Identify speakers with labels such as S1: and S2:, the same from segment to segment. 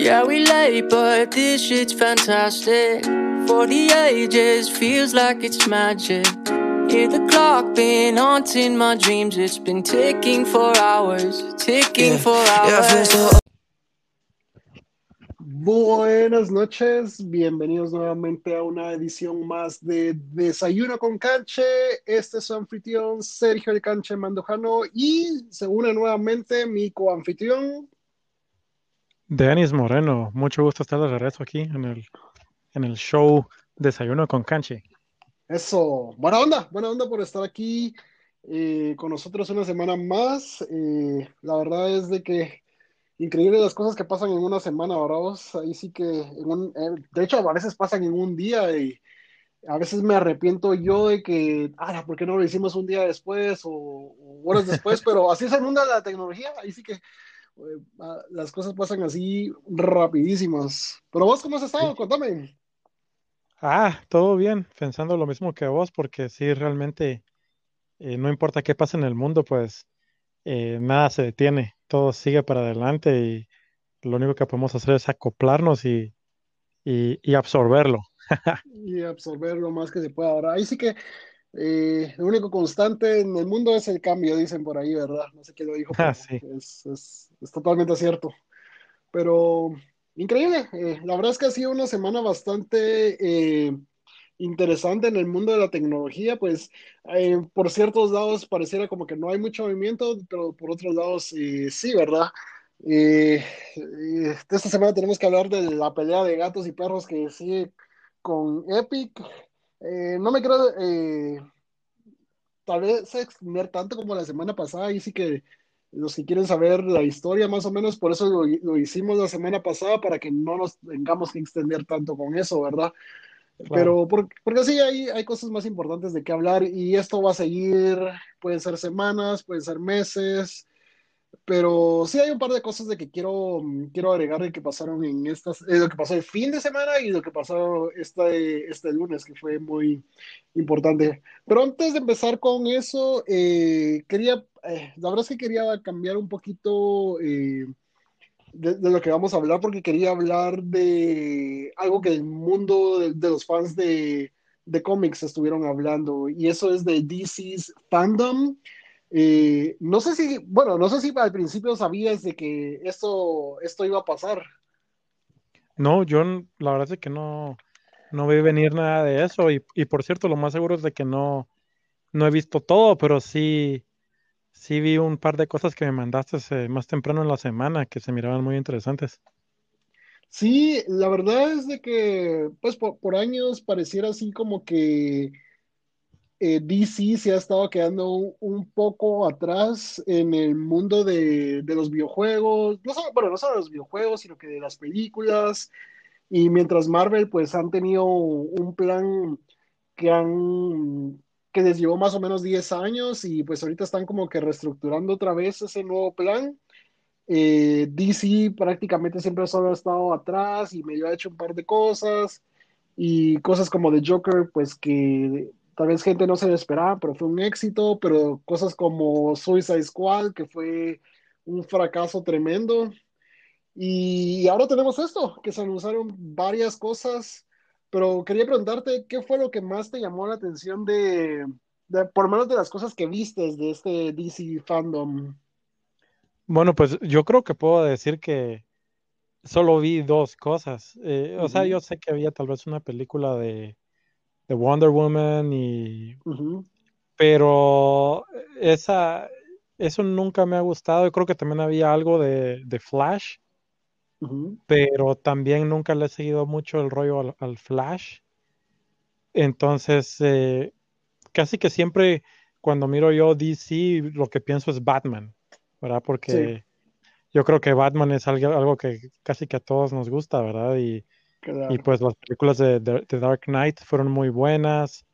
S1: Yeah, we late, but this shit's fantastic. For the ages, feels like it's magic. Hear the clock been haunting my dreams. It's been ticking for hours, ticking for hours.
S2: Buenas noches, bienvenidos nuevamente a una edición más de Desayuno con Canche. Este es su anfitrión Sergio el Canche Mandojano y se une nuevamente mi coanfitrión
S3: Denis Moreno, mucho gusto estar de regreso aquí en el, en el show Desayuno con Canche.
S2: Eso, buena onda, buena onda por estar aquí eh, con nosotros una semana más. Eh, la verdad es de que increíble las cosas que pasan en una semana, ¿verdad? Ahí sí que, en un, eh, de hecho, a veces pasan en un día y a veces me arrepiento yo de que, ah, ¿por qué no lo hicimos un día después o, o horas después? Pero así es el mundo de la tecnología, ahí sí que las cosas pasan así rapidísimas. Pero vos, ¿cómo has estado? Contame.
S3: Ah, todo bien, pensando lo mismo que vos, porque sí, realmente eh, no importa qué pase en el mundo, pues eh, nada se detiene, todo sigue para adelante y lo único que podemos hacer es acoplarnos y, y, absorberlo.
S2: y absorber lo más que se pueda. Ahora, ahí sí que eh, lo único constante en el mundo es el cambio, dicen por ahí, ¿verdad? No sé quién lo dijo,
S3: ah,
S2: es, es, es, totalmente cierto. Pero increíble, eh, la verdad es que ha sido una semana bastante eh, interesante en el mundo de la tecnología, pues por ciertos lados pareciera como que no hay mucho movimiento, pero por otros lados sí, ¿verdad? esta semana tenemos que hablar de la pelea de gatos y perros que sigue con Epic eh, no me quiero eh, tal vez extender tanto como la semana pasada, y sí que los que quieren saber la historia más o menos, por eso lo, hicimos la semana pasada, para que no nos tengamos que extender tanto con eso, ¿verdad? Pero porque, porque sí, hay, hay cosas más importantes de qué hablar y esto va a seguir, pueden ser semanas, pueden ser meses, pero sí hay un par de cosas de que quiero, quiero agregar de que pasaron en estas, eh, lo que pasó el fin de semana y lo que pasó este, este lunes, que fue muy importante. Pero antes de empezar con eso, eh, quería, eh, la verdad es que quería cambiar un poquito de, de, lo que vamos a hablar, porque quería hablar de algo que el mundo de, de los fans de, de cómics estuvieron hablando, y eso es de DC's fandom. Eh, no sé si, bueno, no sé si al principio sabías de que esto, esto iba a pasar.
S3: No, yo la verdad es que no, no vi venir nada de eso y, por cierto, lo más seguro es de que no, no he visto todo, pero sí, sí vi un par de cosas que me mandaste eh, más temprano en la semana que se miraban muy interesantes.
S2: Sí, la verdad es de que, pues por años pareciera así como que eh, DC se ha estado quedando un, poco atrás en el mundo de, los videojuegos, no solo, bueno, no solo de los videojuegos, sino que de las películas, y mientras Marvel pues han tenido un plan que han que les llevó más o menos 10 años y pues ahorita están como que reestructurando otra vez ese nuevo plan. Eh, DC prácticamente siempre solo ha estado atrás y medio ha hecho un par de cosas y cosas como The Joker pues que Tal vez gente no se lo esperaba, pero fue un éxito, pero cosas como Suicide Squad, que fue un fracaso tremendo. Y ahora tenemos esto, que se anunciaron varias cosas, pero quería preguntarte, ¿qué fue lo que más te llamó la atención de, por lo menos de las cosas que vistes de este DC fandom?
S3: Bueno, pues yo creo que puedo decir que solo vi dos cosas. Eh, o sea, yo sé que había tal vez una película de, de Wonder Woman y... Pero esa, eso nunca me ha gustado. Yo creo que también había algo de, Flash, pero también nunca le he seguido mucho el rollo al, Flash. Entonces, eh, casi que siempre cuando miro yo DC, lo que pienso es Batman, ¿verdad? Porque yo creo que Batman es algo, algo, que casi que a todos nos gusta, ¿verdad? Y y pues las películas de, The Dark Knight fueron muy buenas.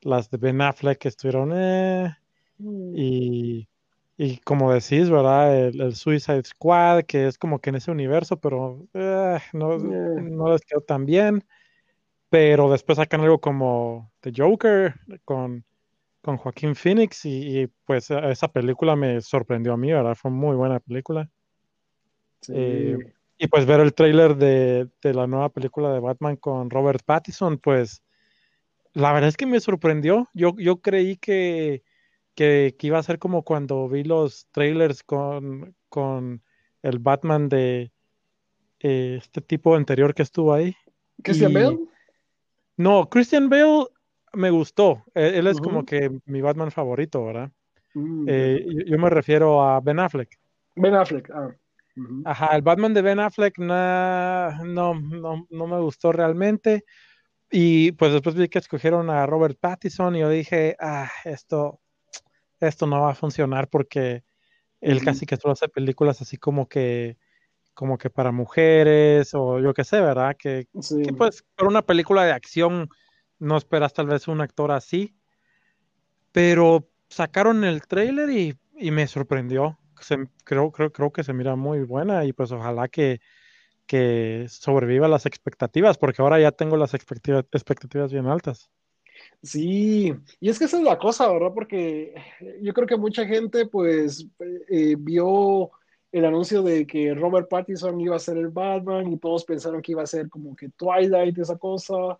S3: Las de Ben Affleck estuvieron, eh, mm. y, y, como decís, ¿verdad? El, Suicide Squad, que es como que en ese universo, pero eh, no, no les quedó tan bien. Pero después sacan algo como The Joker con, con Joaquín Phoenix y, pues esa película me sorprendió a mí, ¿verdad? Fue muy buena película. Sí. Eh, Y pues ver el tráiler de, la nueva película de Batman con Robert Pattinson, pues la verdad es que me sorprendió. Yo, yo creí que, que, iba a ser como cuando vi los trailers con, con el Batman de eh, este tipo anterior que estuvo ahí.
S2: ¿Christian Bale?
S3: No, Christian Bale me gustó. Él, es como que mi Batman favorito, ¿verdad? Mm, eh, yo, me refiero a Ben Affleck.
S2: Ben Affleck, ah.
S3: Ajá, el Batman de Ben Affleck no, no, no, me gustó realmente. Y pues después vi que escogieron a Robert Pattinson y yo dije, ah, esto, esto no va a funcionar porque él casi que solo hace películas así como que como que para mujeres o yo qué sé, ¿verdad? Que, que, pues para una película de acción no esperas tal vez un actor así, pero sacaron el trailer y, y me sorprendió. Creo, creo, creo que se mira muy buena y pues ojalá que, que sobreviva las expectativas, porque ahora ya tengo las expectativas, expectativas bien altas.
S2: Sí, y es que esa es la cosa, ¿verdad? Porque yo creo que mucha gente pues eh, vio el anuncio de que Robert Pattinson iba a ser el Batman y todos pensaron que iba a ser como que Twilight, esa cosa.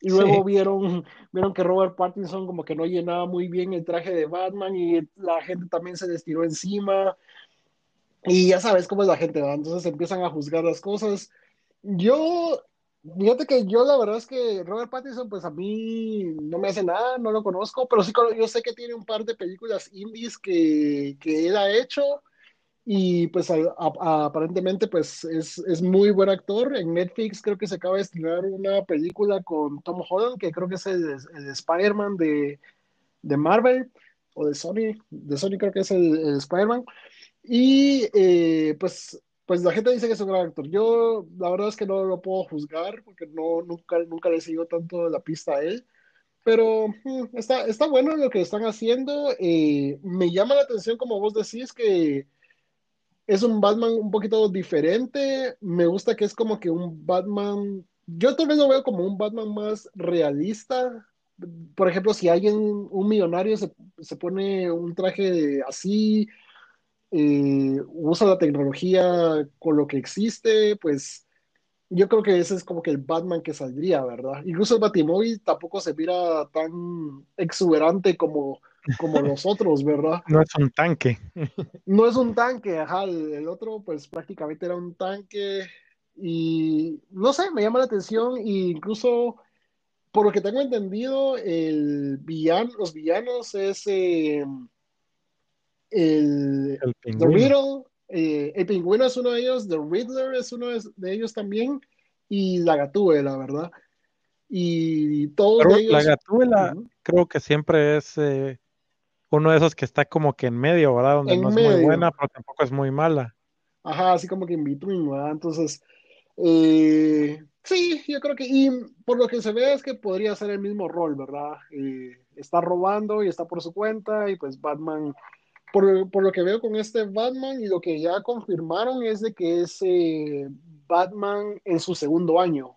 S2: Y luego vieron, vieron que Robert Pattinson como que no llenaba muy bien el traje de Batman y la gente también se les tiró encima. Y ya sabes cómo es la gente, ¿verdad? Entonces empiezan a juzgar las cosas. Yo, fíjate que yo la verdad es que Robert Pattinson, pues a mí no me hace nada, no lo conozco, pero sí yo sé que tiene un par de películas indies que, que él ha hecho y pues aparentemente pues es, es, muy buen actor. En Netflix creo que se acaba de estrenar una película con Tom Holland, que creo que es el, el Spider-Man de, de, Marvel, o de Sony, de Sony creo que es el, Spider-Man. Y eh, pues, pues la gente dice que es un gran actor. Yo la verdad es que no lo puedo juzgar, porque no, nunca, nunca le sigo tanto la pista a él. Pero mm, está, está bueno lo que están haciendo. Eh, me llama la atención, como vos decís, que es un Batman un poquito diferente. Me gusta que es como que un Batman. Yo tal vez lo veo como un Batman más realista. Por ejemplo, si alguien, un millonario, se, se pone un traje así, eh, usa la tecnología con lo que existe, pues yo creo que ese es como que el Batman que saldría, ¿verdad? Incluso el Batimóvil tampoco se mira tan exuberante como como los otros, ¿verdad?
S3: No es un tanque.
S2: No es un tanque, ajá, el, otro pues prácticamente era un tanque y no sé, me llama la atención e incluso por lo que tengo entendido, el villano, los villanos es eh, el, el pingüino. Eh, el pingüino es uno de ellos, The Riddler es uno de, ellos también y la Gatúbela, ¿verdad? Y todos ellos...
S3: La Gatúbela creo que siempre es eh, uno de esos que está como que en medio, ¿verdad? Donde no es muy buena, pero tampoco es muy mala.
S2: Ajá, así como que in between, ¿verdad? Entonces, eh, sí, yo creo que, y por lo que se ve es que podría ser el mismo rol, ¿verdad? Eh, está robando y está por su cuenta y pues Batman, por, por, lo que veo con este Batman y lo que ya confirmaron es de que es eh, Batman en su segundo año.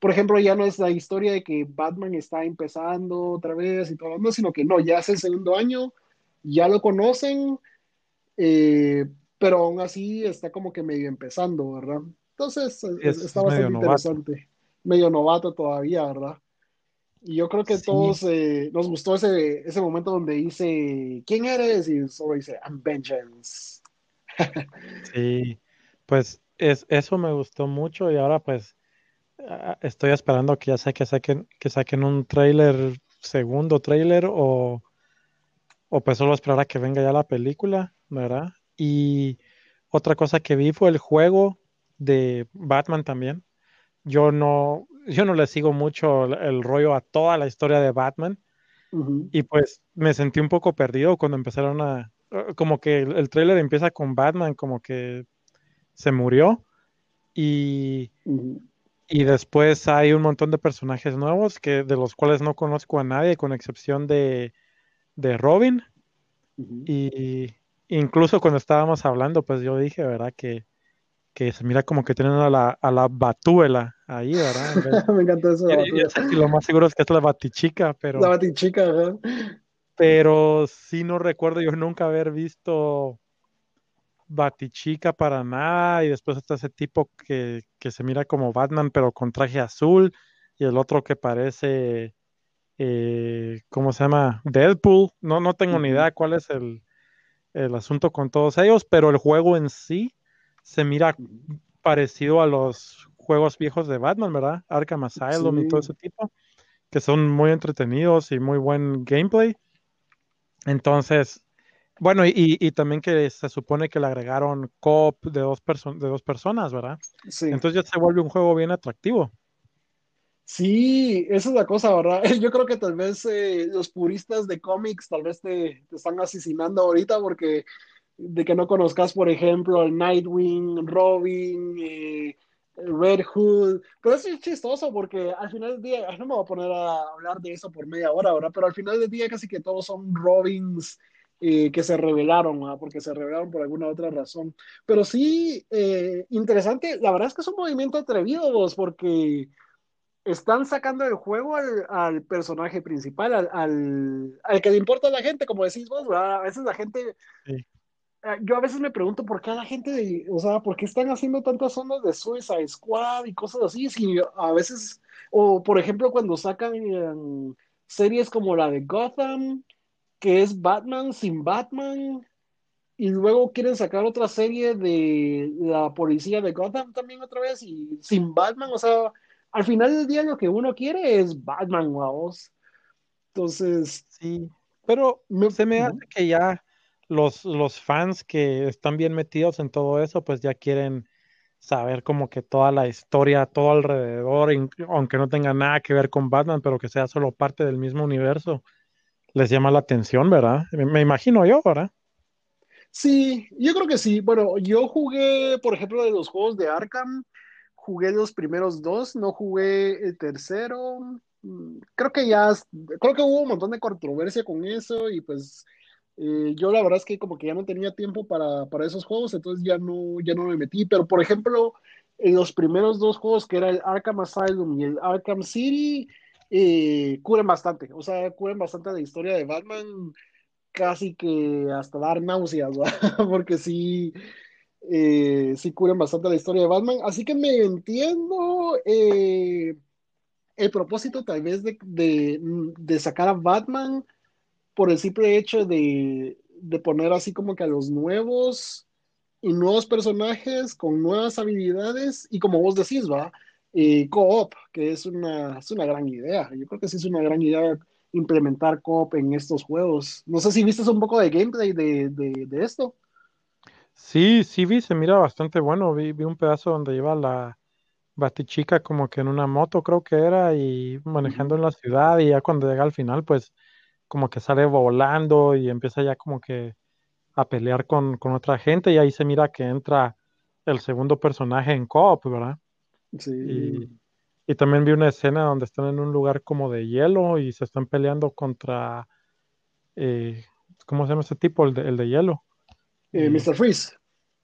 S2: Eh, por ejemplo, ya no es la historia de que Batman está empezando otra vez y todo, no, sino que no, ya es el segundo año, ya lo conocen, eh, pero aún así está como que medio empezando, ¿verdad? Entonces, está bastante interesante. Medio novato todavía, ¿verdad? Y yo creo que todos eh, nos gustó ese, ese momento donde dice, ¿quién eres? Y solo dice, I'm Vengeance.
S3: sí, pues es, eso me gustó mucho y ahora pues estoy esperando que ya sé que saquen, que saquen un trailer, segundo trailer, o, o pues solo esperar a que venga ya la película, ¿verdad? Y otra cosa que vi fue el juego de Batman también. Yo no, yo no le sigo mucho el, rollo a toda la historia de Batman. Y pues me sentí un poco perdido cuando empezaron a. Como que el, el trailer empieza con Batman, como que se murió. Y, y después hay un montón de personajes nuevos que de los cuales no conozco a nadie, con excepción de, de Robin. Y incluso cuando estábamos hablando, pues yo dije, ¿verdad? Que, que se mira como que tienen a la, a la batúela ahí, ¿verdad?
S2: Me encantó eso.
S3: Y, lo más seguro es que es la batichica, pero.
S2: La batichica, ¿verdad?
S3: Pero sí no recuerdo yo nunca haber visto Batichica para nada, y después está ese tipo que, que se mira como Batman, pero con traje azul, y el otro que parece, eh, ¿cómo se llama? Deadpool. No, no tengo ni idea cuál es el, el asunto con todos ellos, pero el juego en sí se mira parecido a los juegos viejos de Batman, ¿verdad? Arkham Asylum y todo ese tipo, que son muy entretenidos y muy buen gameplay. Entonces, bueno, y, también que se supone que le agregaron cop de dos, de dos personas, ¿verdad? Sí. Entonces ya se vuelve un juego bien atractivo.
S2: Sí, esa es la cosa, ¿verdad? Yo creo que tal vez eh, los puristas de cómics tal vez te, te, están asesinando ahorita porque de que no conozcas, por ejemplo, el Nightwing, Robin, eh, Red Hood. Pero eso es chistoso porque al final del día, no me voy a poner a hablar de eso por media hora, ¿verdad? Pero al final del día casi que todos son Robins eh, que se revelaron, porque se revelaron por alguna otra razón. Pero sí, interesante, la verdad es que es un movimiento atrevido, vos, porque están sacando del juego al, personaje principal, al, al, que le importa a la gente, como decís vos, a veces la gente... Eh, yo a veces me pregunto por qué a la gente, o sea, por qué están haciendo tantas ondas de Suicide Squad y cosas así, si a veces, o por ejemplo cuando sacan series como la de Gotham, que es Batman sin Batman, y luego quieren sacar otra serie de la policía de Gotham también otra vez, y sin Batman, o sea, al final del día lo que uno quiere es Batman, vamos. Entonces.
S3: Sí, pero se me hace que ya los, los fans que están bien metidos en todo eso, pues ya quieren saber como que toda la historia, todo alrededor, aunque no tenga nada que ver con Batman, pero que sea solo parte del mismo universo, les llama la atención, ¿verdad? Me, imagino yo, ¿verdad?
S2: Sí, yo creo que sí. Bueno, yo jugué, por ejemplo, de los juegos de Arkham, jugué los primeros dos, no jugué el tercero. Mm, creo que ya, creo que hubo un montón de controversia con eso y pues eh, yo la verdad es que como que ya no tenía tiempo para, para, esos juegos, entonces ya no, ya no me metí. Pero por ejemplo, en los primeros dos juegos que era el Arkham Asylum y el Arkham City, cubren bastante, o sea, cubren bastante la historia de Batman, casi que hasta dar náuseas, porque sí eh, sí cubren bastante la historia de Batman, así que me entiendo eh, el propósito tal vez de, de, sacar a Batman por el simple hecho de, de, poner así como que a los nuevos y nuevos personajes con nuevas habilidades y como vos decís, va, eh, co-op, que es una, es una gran idea. Yo creo que sí es una gran idea implementar co-op en estos juegos. No sé si viste un poco de gameplay de, de, de esto.
S3: Sí, sí vi, se mira bastante bueno. Vi, vi un pedazo donde lleva la Batichica como que en una moto, creo que era, y manejando en la ciudad, y ya cuando llega al final, pues como que sale volando y empieza ya como que a pelear con, con otra gente, y ahí se mira que entra el segundo personaje en co ¿verdad? Sí. Y, y también vi una escena donde están en un lugar como de hielo y se están peleando contra, eh, ¿cómo se llama ese tipo? El de, el de hielo.
S2: Eh, Mr. Freeze.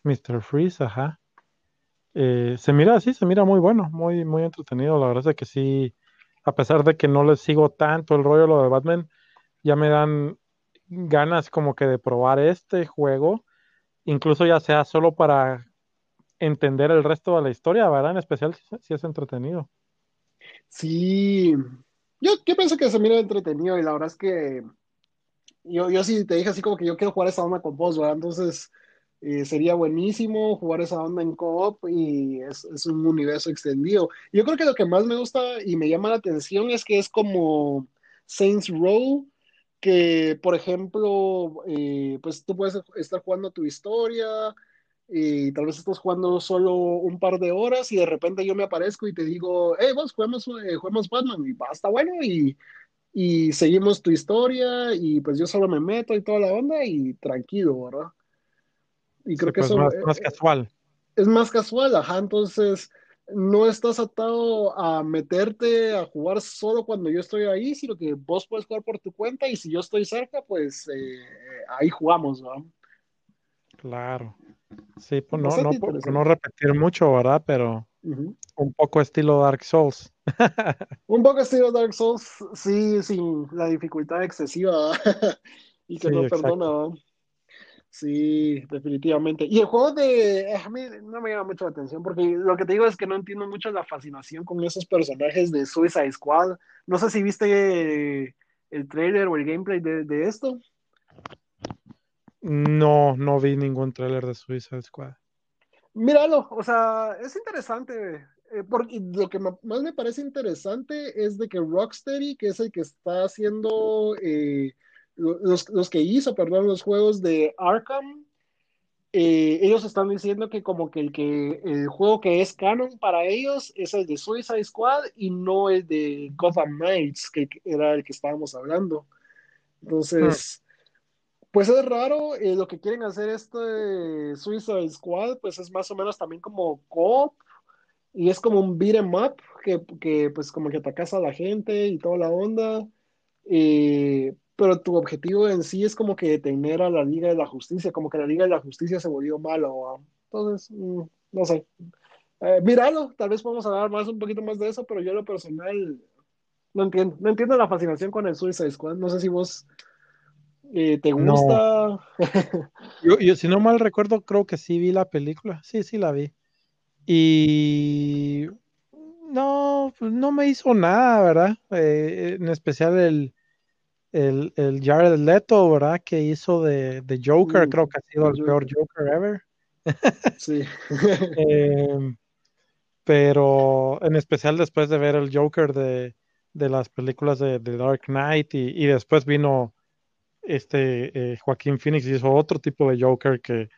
S3: Mr. Freeze, ajá. Eh, se mira así, se mira muy bueno, muy, muy entretenido. La verdad es que sí, a pesar de que no le sigo tanto el rollo lo de Batman, ya me dan ganas como que de probar este juego, incluso ya sea solo para entender el resto de la historia, ¿verdad? En especial si, es entretenido.
S2: Sí, yo, yo pienso que se mira entretenido y la verdad es que yo, yo sí te dije así como que yo quiero jugar esa onda con vos, ¿verdad? Entonces eh, sería buenísimo jugar esa onda en co-op y es, es, un universo extendido. Yo creo que lo que más me gusta y me llama la atención es que es como Saints Row, que por ejemplo, eh, pues tú puedes estar jugando tu historia y tal vez estás jugando solo un par de horas y de repente yo me aparezco y te digo, hey, vos juguemos, eh, juguemos Batman y va, está bueno y y seguimos tu historia y pues yo solo me meto y toda la onda y tranquilo, ¿verdad?
S3: Y creo que pues, eso es más, casual.
S2: Es más casual, ajá, entonces no estás atado a meterte a jugar solo cuando yo estoy ahí, sino que vos puedes jugar por tu cuenta y si yo estoy cerca, pues eh, ahí jugamos, ¿no?
S3: Claro. Sí, pues no, no, no repetir mucho, ¿verdad? Pero un poco estilo Dark Souls.
S2: un poco estilo Dark Souls, sí, sin la dificultad excesiva y que no perdona. Sí, definitivamente. Y el juego de... Eh, a mí no me llama mucho la atención porque lo que te digo es que no entiendo mucho la fascinación con esos personajes de Suicide Squad. No sé si viste el trailer o el gameplay de, esto.
S3: No, no vi ningún trailer de Suicide Squad.
S2: Míralo, o sea, es interesante. Eh, porque lo que más me parece interesante es de que Rocksteady, que es el que está haciendo... Eh, los, que hizo, perdón, los juegos de Arkham, eh, ellos están diciendo que como que el, que el juego que es canon para ellos es el de Suicide Squad y no el de Gotham Knights, que era el que estábamos hablando. Entonces, pues es raro, eh, lo que quieren hacer este Suicide Squad, pues es más o menos también como co y es como un beat em up, que, pues como que atacas a la gente y toda la onda. Eh, pero tu objetivo en sí es como que detener a la Liga de la Justicia, como que la Liga de la Justicia se volvió mala. Entonces, mm, no sé. Eh, míralo, tal vez podemos hablar más un poquito más de eso, pero yo lo personal no entiendo, no entiendo la fascinación con el Suicide Squad. No sé si vos eh, te gusta.
S3: yo, yo, si no mal recuerdo, creo que sí vi la película. Sí, sí la vi. Y no, pues no me hizo nada, ¿verdad? Eh, en especial el, el, el Jared Leto, ¿verdad? Que hizo de, de Joker, creo que ha sido el peor Joker ever.
S2: Sí.
S3: Em, pero en especial después de ver el Joker de, de las películas de, de Dark Knight y, y, después vino este eh, Joaquín Phoenix y hizo otro tipo de Joker que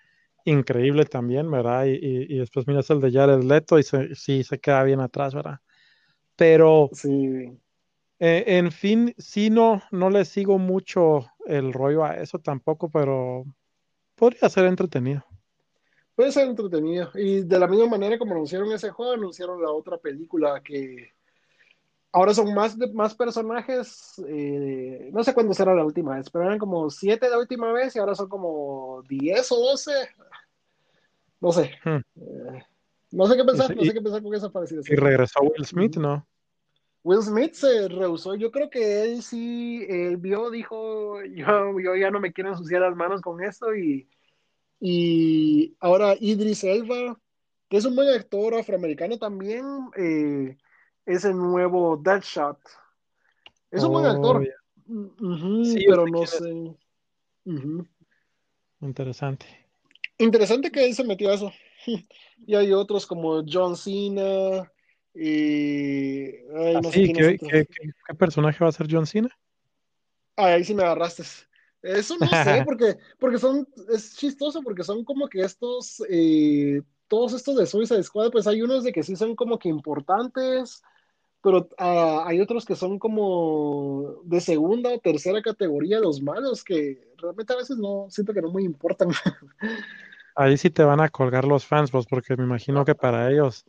S3: increíble también, ¿verdad? Y, y, después miras el de Jared Leto y se, sí se queda bien atrás, ¿verdad? Pero
S2: sí.
S3: Eh, en fin, sí, no, no le sigo mucho el rollo a eso tampoco, pero podría ser entretenido.
S2: Puede ser entretenido. Y de la misma manera como anunciaron ese juego, anunciaron la otra película que ahora son más, más personajes. Eh, no sé cuándo será la última vez, pero eran como siete la última vez y ahora son como diez o doce. No sé. Hmm. Eh, no sé qué pensar, no sé qué pensar con esa parecida.
S3: Y regresó Will Smith, ¿no?
S2: Will Smith se rehusó. Yo creo que él sí, él vio, dijo, yo, yo ya no me quiero ensuciar las manos con esto. Y, y ahora Idris Elba, que es un buen actor afroamericano también, eh, es el nuevo Deadshot. Es un buen oh, actor. sí, pero no sé.
S3: Interesante.
S2: Interesante que él se metió a eso. y hay otros como John Cena. Y.
S3: ¿qué, personaje va a ser John Cena?
S2: ahí sí me agarraste. Eso no sé, porque, porque son. Es chistoso, porque son como que estos. Eh, todos estos de Suicide Squad, pues hay unos de que sí son como que importantes, pero ah, hay otros que son como de segunda o tercera categoría, los malos, que realmente a veces no, siento que no muy importan.
S3: Ahí sí te van a colgar los fans, pues, porque me imagino que para ellos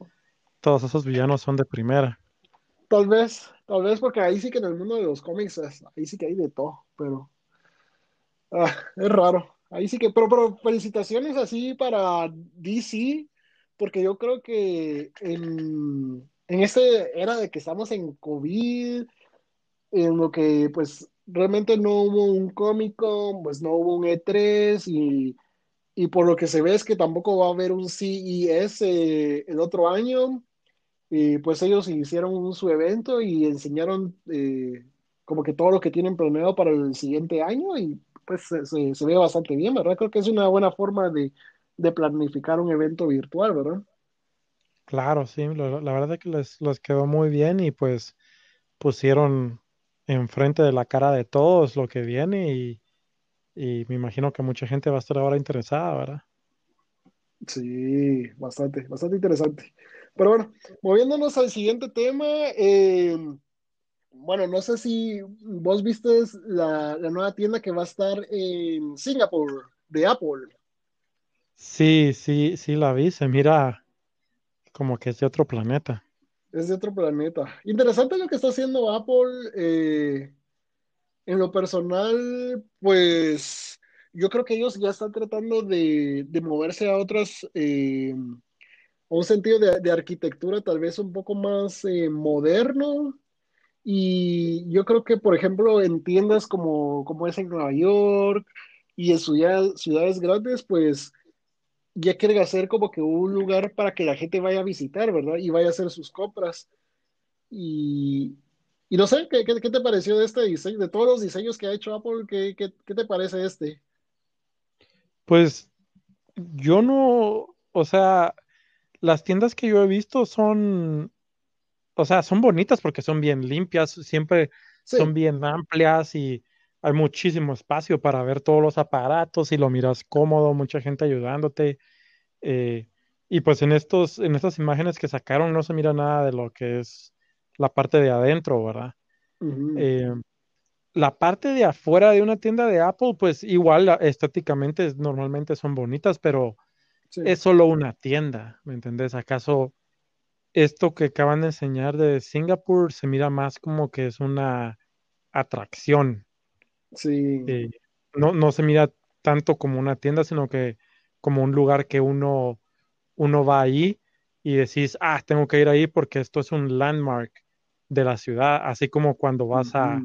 S3: todos esos villanos son de primera.
S2: Tal vez, tal vez porque ahí sí que en el mundo de los cómics, ahí sí que hay de todo, pero ah, es raro. Ahí sí que, pero, pero felicitaciones así para DC, porque yo creo que en, en esta era de que estamos en COVID, en lo que pues realmente no hubo un cómico, pues no hubo un E3 y, y, por lo que se ve es que tampoco va a haber un CES eh, el otro año. Y pues ellos hicieron su evento y enseñaron eh, como que todo lo que tienen planeado para el siguiente año y pues se, se, ve bastante bien, ¿verdad? Creo que es una buena forma de, de planificar un evento virtual, ¿verdad?
S3: Claro, sí, la, verdad es que les, les, quedó muy bien y pues pusieron enfrente de la cara de todos lo que viene y, y me imagino que mucha gente va a estar ahora interesada, ¿verdad?
S2: Sí, bastante, bastante interesante. Pero bueno, moviéndonos al siguiente tema, eh, bueno, no sé si vos viste la, nueva tienda que va a estar en Singapur de Apple.
S3: Sí, sí, sí la vi, se mira como que es de otro planeta.
S2: Es de otro planeta. Interesante lo que está haciendo Apple. Eh, en lo personal, pues yo creo que ellos ya están tratando de, moverse a otras eh, un sentido de, arquitectura tal vez un poco más eh, moderno. Y yo creo que, por ejemplo, en tiendas como, como es en Nueva York y en ciudades grandes, pues ya quieren hacer como que un lugar para que la gente vaya a visitar, ¿verdad? Y vaya a hacer sus compras. Y, y no sé, ¿qué, ¿qué, te pareció de este diseño? De todos los diseños que ha hecho Apple, ¿qué, qué, qué te parece este?
S3: Pues yo no, o sea, las tiendas que yo he visto son, o sea, son bonitas porque son bien limpias, siempre son bien amplias y hay muchísimo espacio para ver todos los aparatos y lo miras cómodo, mucha gente ayudándote. Eh, y pues en estos, en estas imágenes que sacaron no se mira nada de lo que es la parte de adentro, ¿verdad? Eh, la parte de afuera de una tienda de Apple, pues igual estéticamente normalmente son bonitas, pero es solo una tienda, ¿me entendés? ¿Acaso esto que acaban de enseñar de Singapur se mira más como que es una atracción?
S2: Sí.
S3: Eh, no, no se mira tanto como una tienda, sino que como un lugar que uno, uno va ahí y decís, ah, tengo que ir ahí porque esto es un landmark de la ciudad, así como cuando vas a,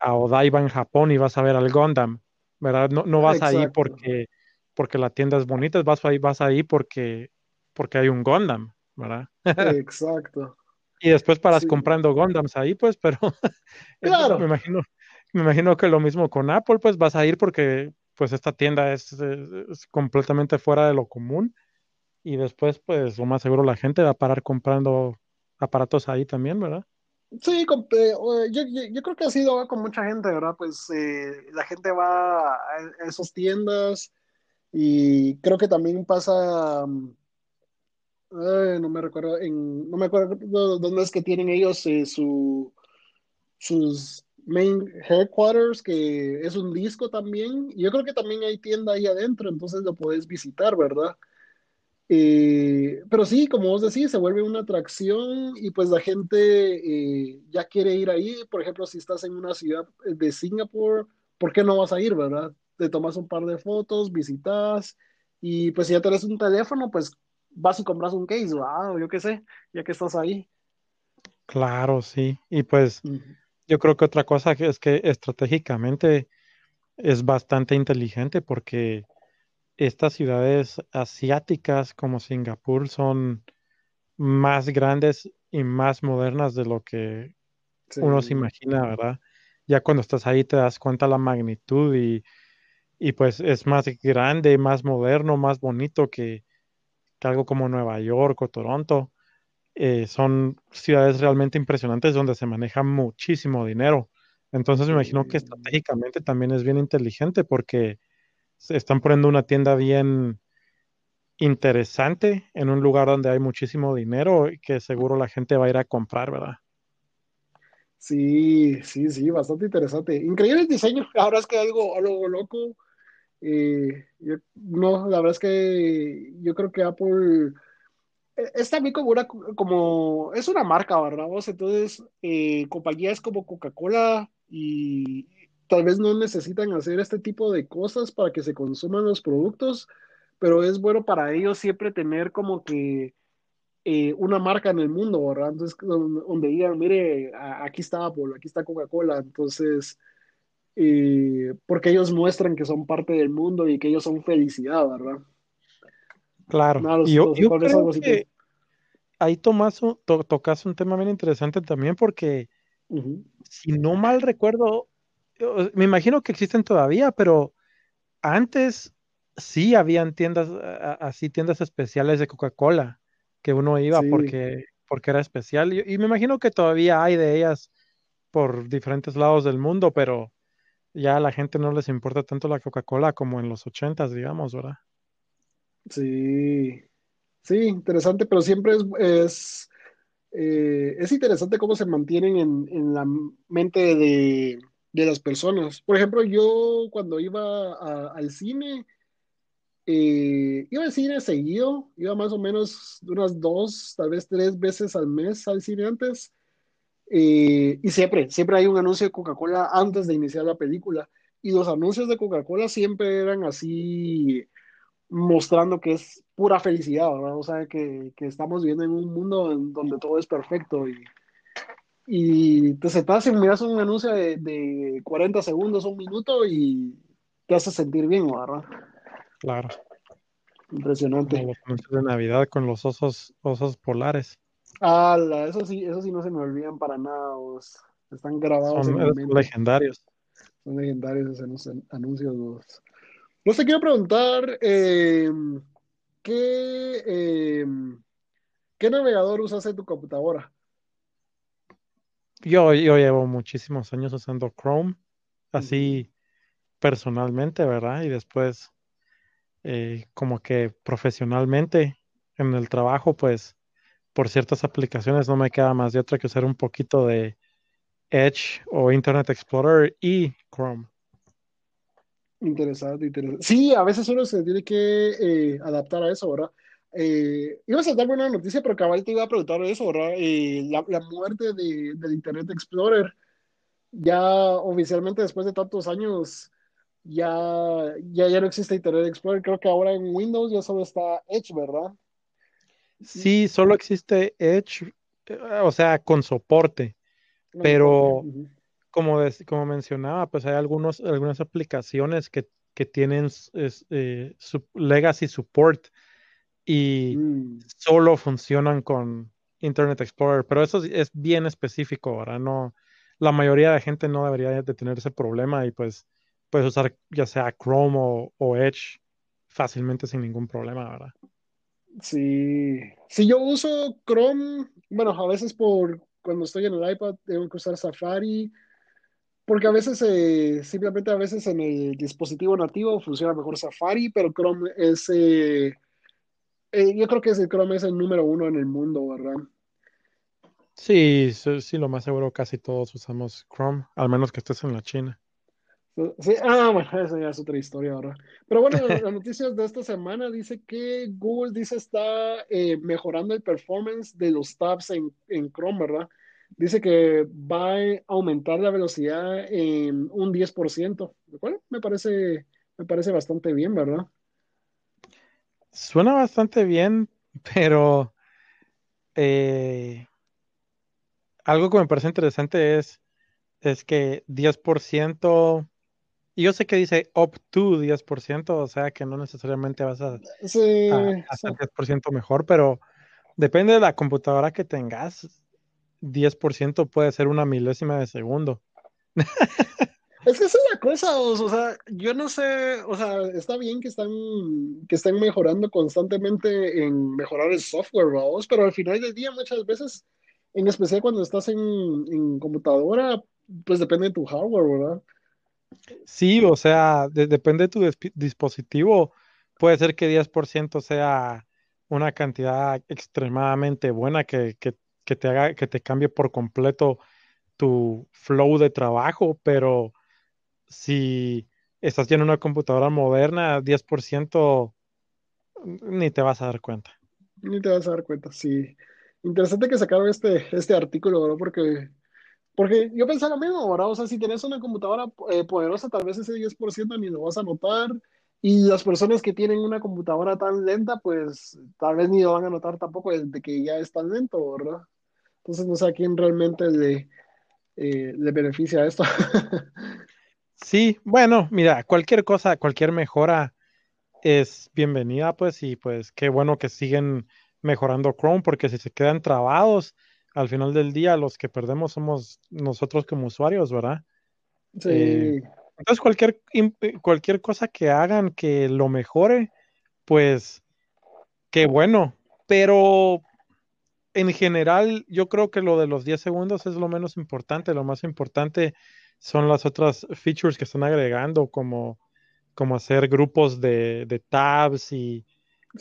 S3: a Odaiba en Japón y vas a ver al Gundam, ¿verdad? No, no vas ahí porque, porque la tienda es bonita, vas ahí, vas ahí porque, porque hay un Gundam, ¿verdad?
S2: Exacto.
S3: y después paras comprando Gundams ahí, pues, pero
S2: claro.
S3: me imagino, me imagino que lo mismo con Apple, pues vas a ir porque pues esta tienda es, completamente fuera de lo común y después pues lo más seguro la gente va a parar comprando aparatos ahí también, ¿verdad?
S2: Sí, yo, yo, creo que ha sido con mucha gente, ¿verdad? Pues eh, la gente va a esas tiendas y creo que también pasa, mm, no me recuerdo, no me acuerdo dónde es que tienen ellos eh, su, sus main headquarters, que es un disco también. Yo creo que también hay tienda ahí adentro, entonces lo puedes visitar, ¿verdad? Eh, pero sí, como vos decís, se vuelve una atracción y pues la gente eh, ya quiere ir ahí. Por ejemplo, si estás en una ciudad de Singapur, ¿por qué no vas a ir, verdad? Te tomas un par de fotos, visitas y pues si ya tenés un teléfono, pues vas y compras un case, wow, yo qué sé, ya que estás ahí.
S3: Claro, sí. Y pues yo creo que otra cosa es que estratégicamente es bastante inteligente porque estas ciudades asiáticas como Singapur son más grandes y más modernas de lo que uno se imagina, ¿verdad? Ya cuando estás ahí te das cuenta la magnitud y, pues es más grande, más moderno, más bonito que, algo como Nueva York o Toronto. Eh, son ciudades realmente impresionantes donde se maneja muchísimo dinero. Entonces me imagino que estratégicamente también es bien inteligente porque se están poniendo una tienda bien interesante en un lugar donde hay muchísimo dinero y que seguro la gente va a ir a comprar, ¿verdad?
S2: Sí, sí, sí, bastante interesante. Increíble el diseño. Ahora es que algo, algo loco. Eh, no, la verdad es que yo creo que Apple es también como una, como, es una marca, ¿verdad? entonces, eh, compañías como Coca-Cola y, tal vez no necesitan hacer este tipo de cosas para que se consuman los productos, pero es bueno para ellos siempre tener como que eh, una marca en el mundo, ¿verdad? Entonces, donde digan, mire, aquí está Apple, aquí está Coca-Cola, entonces, eh, porque ellos muestran que son parte del mundo y que ellos son felicidad, ¿verdad?
S3: Claro, y yo, creo que ahí tomas, tocas un tema bien interesante también porque, si no mal recuerdo, me imagino que existen todavía, pero antes sí habían tiendas así, tiendas especiales de Coca-Cola, que uno iba porque, porque era especial. Y, me imagino que todavía hay de ellas por diferentes lados del mundo, pero ya a la gente no les importa tanto la Coca-Cola como en los ochentas, digamos, ¿verdad?
S2: Sí, sí, interesante, pero siempre es, es, eh, es interesante cómo se mantienen en, en la mente de, de las personas. Por ejemplo, yo cuando iba al cine, eh, iba al cine seguido, iba más o menos unas dos, tal vez tres veces al mes al cine antes. Eh, y siempre, siempre hay un anuncio de Coca-Cola antes de iniciar la película. Y los anuncios de Coca-Cola siempre eran así, mostrando que es pura felicidad, ¿verdad? O sea, que, que estamos viviendo en un mundo en donde todo es perfecto y, y te sentas y miras un anuncio de, de 40 segundos, un minuto y te hace sentir bien, ¿verdad?
S3: Claro.
S2: Impresionante.
S3: los de Navidad con los osos, osos polares.
S2: Ah, eso sí, eso sí no se me olvidan para nada. Están grabados
S3: Son, en legendarios.
S2: Son legendarios esos anuncios. Los. No te quiero preguntar em, ¿qué, em, ¿qué navegador usas en tu computadora?
S3: Yo, yo llevo muchísimos años usando Chrome, así personalmente, ¿verdad? Y después, eh, como que profesionalmente en el trabajo, pues por ciertas aplicaciones no me queda más de otra que usar un poquito de Edge o Internet Explorer y Chrome.
S2: Interesante, interesante. Sí, a veces uno se tiene que eh, adaptar a eso, ¿verdad? Eh, ibas a darme una noticia, pero cabal te iba a preguntar eso, ¿verdad? Eh, la, muerte de, del Internet Explorer, ya oficialmente después de tantos años, ya, ya, ya no existe Internet Explorer. Creo que ahora en Windows ya solo está Edge, ¿verdad?
S3: Sí, solo existe Edge, eh, o sea, con soporte, pero como, como mencionaba, pues hay algunos, algunas aplicaciones que, tienen eh, legacy support y mm. solo funcionan con Internet Explorer, pero eso es bien específico, ¿verdad? No, la mayoría de gente no debería de tener ese problema y pues puedes usar ya sea Chrome o, o Edge fácilmente sin ningún problema, ¿verdad?
S2: Sí, si yo uso Chrome, bueno, a veces por cuando estoy en el iPad tengo que usar Safari, porque a veces, eh, simplemente a veces en el dispositivo nativo funciona mejor Safari, pero Chrome es, eh, eh, yo creo que el Chrome es el número uno en el mundo, ¿verdad?
S3: Sí, sí, lo más seguro casi todos usamos Chrome, al menos que estés en la China.
S2: Sí, ah, bueno, esa ya es otra historia ahora. Pero bueno, las noticias de esta semana dice que Google dice está eh, mejorando el performance de los tabs en, en, Chrome, ¿verdad? Dice que va a aumentar la velocidad en un 10%, lo cual me parece, me parece bastante bien, ¿verdad?
S3: Suena bastante bien, pero eh, algo que me parece interesante es, es que 10% y yo sé que dice up to 10%, o sea que no necesariamente vas a, hacer 10% mejor, pero depende de la computadora que tengas. 10% puede ser una milésima de segundo.
S2: Es que esa es la cosa, o, sea, yo no sé, o sea, está bien que están, que estén mejorando constantemente en mejorar el software, vamos, pero al final del día muchas veces, en especial cuando estás en, en computadora, pues depende de tu hardware, ¿verdad?
S3: Sí, o sea, depende de tu dispositivo. Puede ser que 10% sea una cantidad extremadamente buena que, te haga, que te cambie por completo tu flow de trabajo, pero si estás en una computadora moderna, 10% ni te vas a dar cuenta.
S2: Ni te vas a dar cuenta, sí. Interesante que sacaron este, este artículo, ¿no? Porque porque yo pensaba lo mismo, ¿verdad? O sea, si tienes una computadora eh, poderosa, tal vez ese 10% ni lo vas a notar. Y las personas que tienen una computadora tan lenta, pues tal vez ni lo van a notar tampoco de que ya es tan lento, ¿verdad? Entonces no sé a quién realmente le, eh, le beneficia esto.
S3: sí, bueno, mira, cualquier cosa, cualquier mejora es bienvenida, pues, y pues qué bueno que siguen mejorando Chrome, porque si se quedan trabados, al final del día los que perdemos somos nosotros como usuarios, ¿verdad?
S2: Sí. Eh,
S3: entonces cualquier, cualquier cosa que hagan que lo mejore, pues qué bueno, pero en general yo creo que lo de los 10 segundos es lo menos importante, lo más importante son las otras features que están agregando como, como hacer grupos de, de tabs y,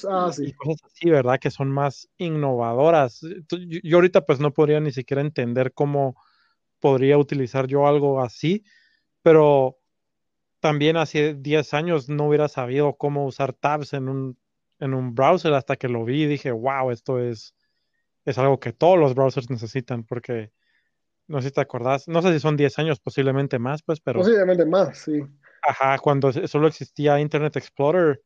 S2: Ah,
S3: y cosas así, ¿verdad? Que son más innovadoras. Yo, ahorita pues no podría ni siquiera entender cómo podría utilizar yo algo así, pero también hace 10 años no hubiera sabido cómo usar tabs en un, en un browser hasta que lo vi y dije, wow, esto es, es algo que todos los browsers necesitan porque no sé si te acordás, no sé si son 10 años, posiblemente más, pues, pero...
S2: Posiblemente más, sí.
S3: Ajá, cuando solo existía Internet Explorer,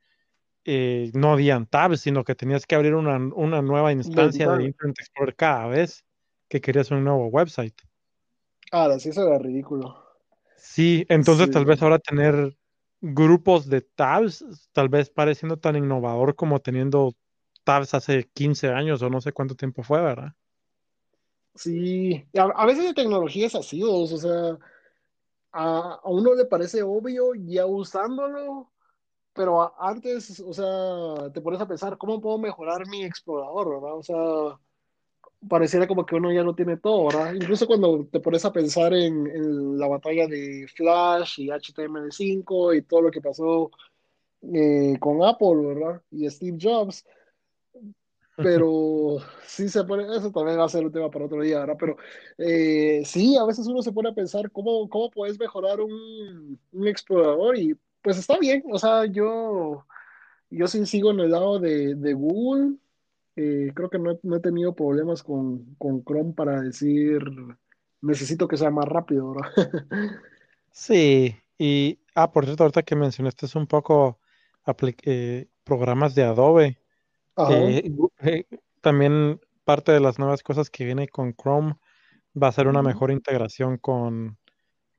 S3: eh, no habían tabs, sino que tenías que abrir una, nueva instancia de Internet Explorer cada vez que querías un nuevo website.
S2: Ah, sí, eso era ridículo.
S3: Sí, entonces tal vez ahora tener grupos de tabs, tal vez pareciendo tan innovador como teniendo tabs hace 15 años o no sé cuánto tiempo fue, ¿verdad?
S2: Sí, a, veces de tecnología es así, o sea, a, uno le parece obvio ya usándolo, pero antes, o sea, te pones a pensar, ¿cómo puedo mejorar mi explorador, verdad? O sea, pareciera como que uno ya no tiene todo, ¿verdad? Incluso cuando te pones a pensar en, la batalla de Flash y HTML5 y todo lo que pasó eh, con Apple, ¿verdad? Y Steve Jobs. Pero sí se pone, eso también va a ser un tema para otro día, ¿verdad? Pero eh, sí, a veces uno se pone a pensar cómo, cómo puedes mejorar un, un explorador y pues está bien, o sea, yo, yo sí sigo en el lado de, de Google eh, creo que no he, tenido problemas con, con, Chrome para decir necesito que sea más rápido, ¿verdad?
S3: sí, y ah, por cierto, ahorita que mencionaste es un poco eh, programas de Adobe. Eh, también parte de las nuevas cosas que viene con Chrome va a ser una mejor integración con,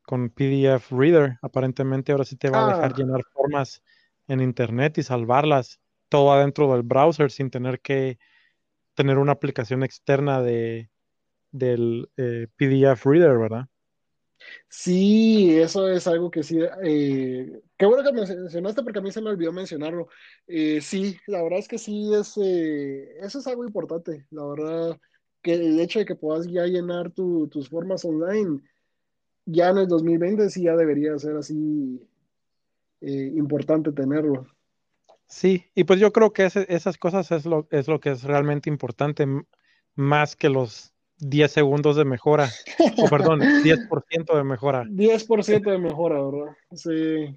S3: con PDF Reader. Aparentemente ahora sí te va a dejar ah. llenar formas en internet y salvarlas todo adentro del browser sin tener que tener una aplicación externa de, del eh, PDF Reader, ¿verdad?
S2: Sí, eso es algo que sí. Eh, qué bueno que mencionaste porque a mí se me olvidó mencionarlo. Eh, sí, la verdad es que sí, es, eso es algo importante. La verdad que el hecho de que puedas ya llenar tus formas online, ya en el 2020 sí ya debería ser así importante tenerlo.
S3: Sí, y pues yo creo que esas cosas es lo, es lo que es realmente importante, más que los 10 segundos de mejora, o perdón, 10% de mejora.
S2: 10% de mejora, ¿verdad? Sí,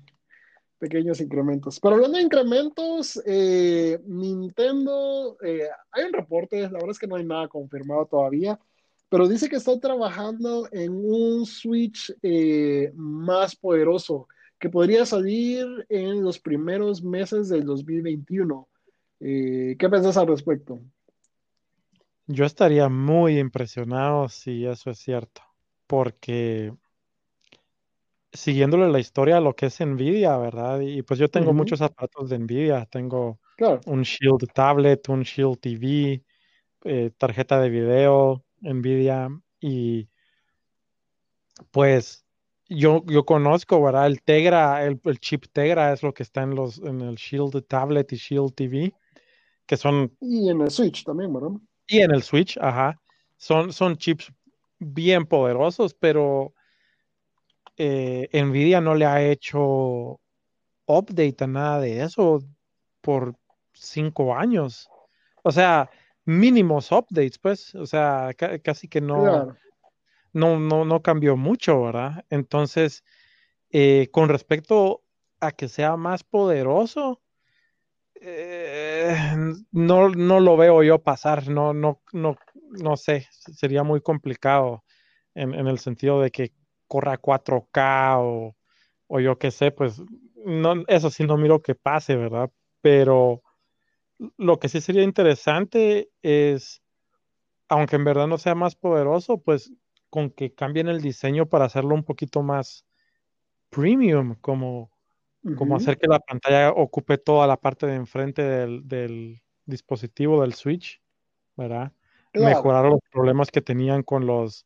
S2: pequeños incrementos. Pero hablando de incrementos, eh, Nintendo, eh, hay un reporte, la verdad es que no hay nada confirmado todavía, pero dice que está trabajando en un Switch eh, más poderoso que podría salir en los primeros meses del 2021. Eh, ¿Qué pensás al respecto?
S3: Yo estaría muy impresionado si eso es cierto, porque siguiéndole la historia a lo que es Nvidia, ¿verdad? Y pues yo tengo muchos aparatos de Nvidia, tengo un Shield tablet, un Shield TV, eh, tarjeta de video, Nvidia, y pues yo, yo conozco, ¿verdad? El Tegra, el, chip Tegra es lo que está en los en el Shield Tablet y Shield TV, que son...
S2: Y en el Switch también, ¿verdad?
S3: Y en el Switch, ajá. Son, son chips bien poderosos, pero eh, Nvidia no le ha hecho update a nada de eso por cinco años. O sea, mínimos updates, pues. O sea, casi que no no, no, no cambió mucho, ¿verdad? Entonces, eh, con respecto a que sea más poderoso, eh, no, no lo veo yo pasar, no, no, no, no sé, sería muy complicado en, el sentido de que corra 4K o, o yo qué sé, pues no, eso sí no miro que pase, ¿verdad? Pero lo que sí sería interesante es, aunque en verdad no sea más poderoso, pues con que cambien el diseño para hacerlo un poquito más premium, como, como hacer que la pantalla ocupe toda la parte de enfrente del, dispositivo del Switch, ¿verdad? Mejorar los problemas que tenían con los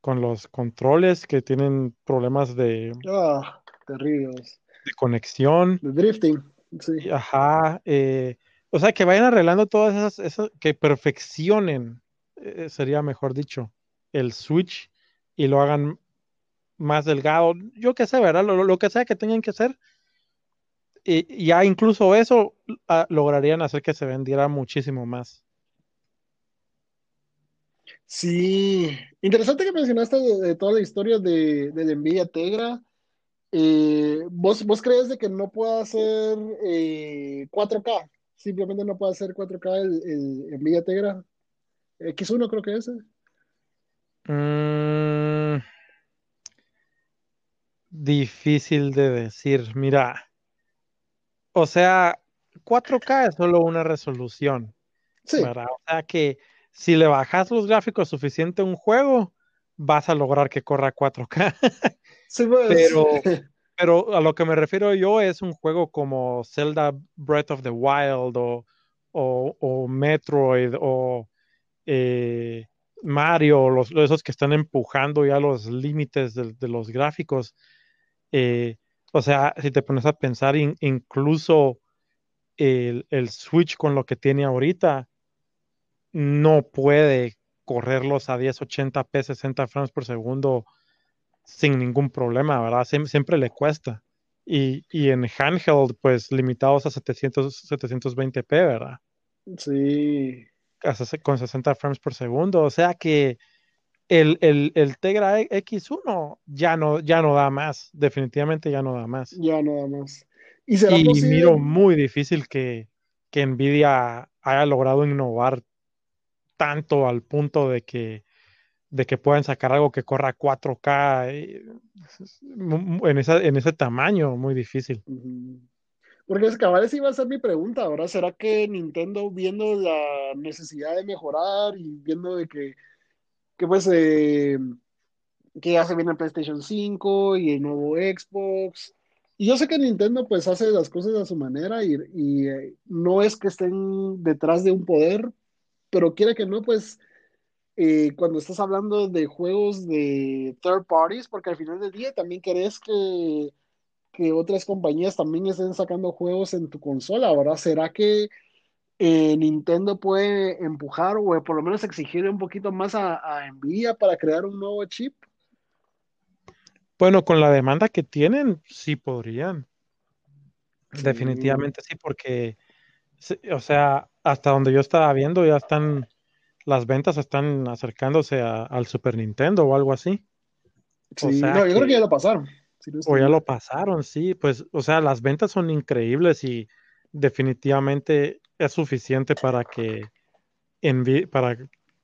S3: con los controles que tienen problemas de,
S2: ah, terribles.
S3: de conexión.
S2: De drifting, sí.
S3: Ajá. Eh, o sea, que vayan arreglando todas esas, que perfeccionen, eh, sería mejor dicho, el switch y lo hagan más delgado. Yo qué sé, ¿verdad? Lo, que sea que tengan que hacer. Y ya incluso eso ah, lograrían hacer que se vendiera muchísimo más.
S2: Sí, interesante que mencionaste de, toda la historia de, de Nvidia Tegra. Eh, ¿vos, ¿Vos crees de que no pueda hacer 4K? Eh, Simplemente no puede hacer 4K el, el Nvidia Tegra. X1 creo que es.
S3: Mm, difícil de decir. Mira, o sea, 4K es solo una resolución.
S2: Sí.
S3: ¿verdad? O sea que si le bajas los gráficos suficiente a un juego, vas a lograr que corra 4K.
S2: Sí, pues.
S3: Pero, pero a lo que me refiero yo es un juego como Zelda Breath of the Wild o, o, Metroid o eh, Mario, los, esos que están empujando ya los límites de, los gráficos. Eh, o sea, si te pones a pensar, incluso el, el, Switch con lo que tiene ahorita no puede correrlos a 1080p, 60 frames por segundo sin ningún problema, ¿verdad? siempre le cuesta. Y, y, en handheld, pues limitados a 700, 720p, ¿verdad?
S2: Sí.
S3: Con 60 frames por segundo. O sea que el, el, el, Tegra X1 ya no, ya no da más. Definitivamente ya no da más.
S2: Ya no da más.
S3: Y, será y miro muy difícil que, que Nvidia haya logrado innovar tanto al punto de que de que puedan sacar algo que corra 4K eh, en, esa, en ese tamaño, muy difícil.
S2: Porque es cabal, esa iba a ser mi pregunta, ahora ¿Será que Nintendo, viendo la necesidad de mejorar y viendo de que, que pues, eh, que ya se viene el PlayStation 5 y el nuevo Xbox, y yo sé que Nintendo pues hace las cosas a su manera y, y eh, no es que estén detrás de un poder, pero quiere que no, pues eh, cuando estás hablando de juegos de third parties, porque al final del día también querés que, que otras compañías también estén sacando juegos en tu consola, ¿verdad? ¿Será que eh, Nintendo puede empujar o por lo menos exigir un poquito más a, a Nvidia para crear un nuevo chip?
S3: Bueno, con la demanda que tienen, sí podrían. Definitivamente sí, porque, o sea, hasta donde yo estaba viendo, ya están las ventas están acercándose al Super Nintendo o algo así.
S2: Sí, no, yo creo que ya lo pasaron.
S3: o ya lo pasaron, sí, pues, o sea, las ventas son increíbles y definitivamente es suficiente para que para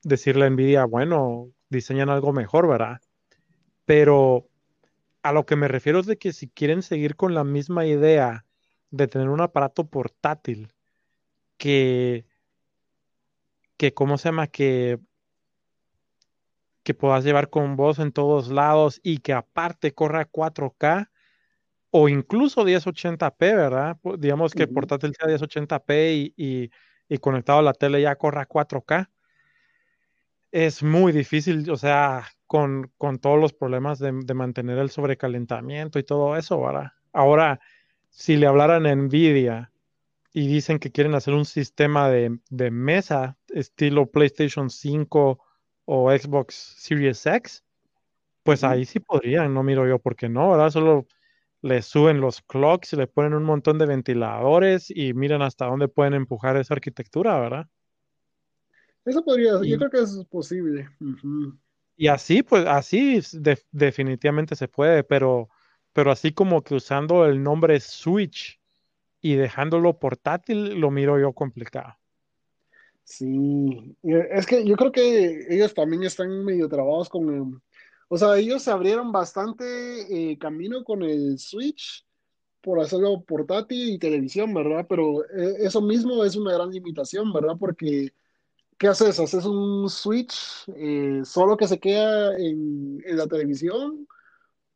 S3: decirle a Nvidia, bueno, diseñan algo mejor, ¿verdad? Pero a lo que me refiero es de que si quieren seguir con la misma idea de tener un aparato portátil que que, ¿cómo se llama? Que, que puedas llevar con vos en todos lados y que aparte corra 4K o incluso 1080p, ¿verdad? Digamos que el portátil sea 1080p y, y, conectado a la tele ya corra 4K. Es muy difícil, o sea, con, con todos los problemas de, de, mantener el sobrecalentamiento y todo eso, ¿verdad? Ahora, si le hablaran a Nvidia y dicen que quieren hacer un sistema de, mesa estilo PlayStation 5 o Xbox Series X, pues ahí sí podrían, no miro yo por qué no, ¿verdad? Solo le suben los clocks y le ponen un montón de ventiladores y miran hasta dónde pueden empujar esa arquitectura, ¿verdad?
S2: Eso podría, yo creo que es posible.
S3: Y así, pues así definitivamente se puede, pero, pero así como que usando el nombre Switch y dejándolo portátil lo miro yo complicado.
S2: Sí, es que yo creo que ellos también están medio trabados con, o sea, ellos se abrieron bastante eh, camino con el Switch por hacerlo portátil y televisión, ¿verdad? Pero eh, eso mismo es una gran limitación, ¿verdad? Porque, ¿qué haces? ¿Haces un Switch eh, solo que se queda en, la televisión?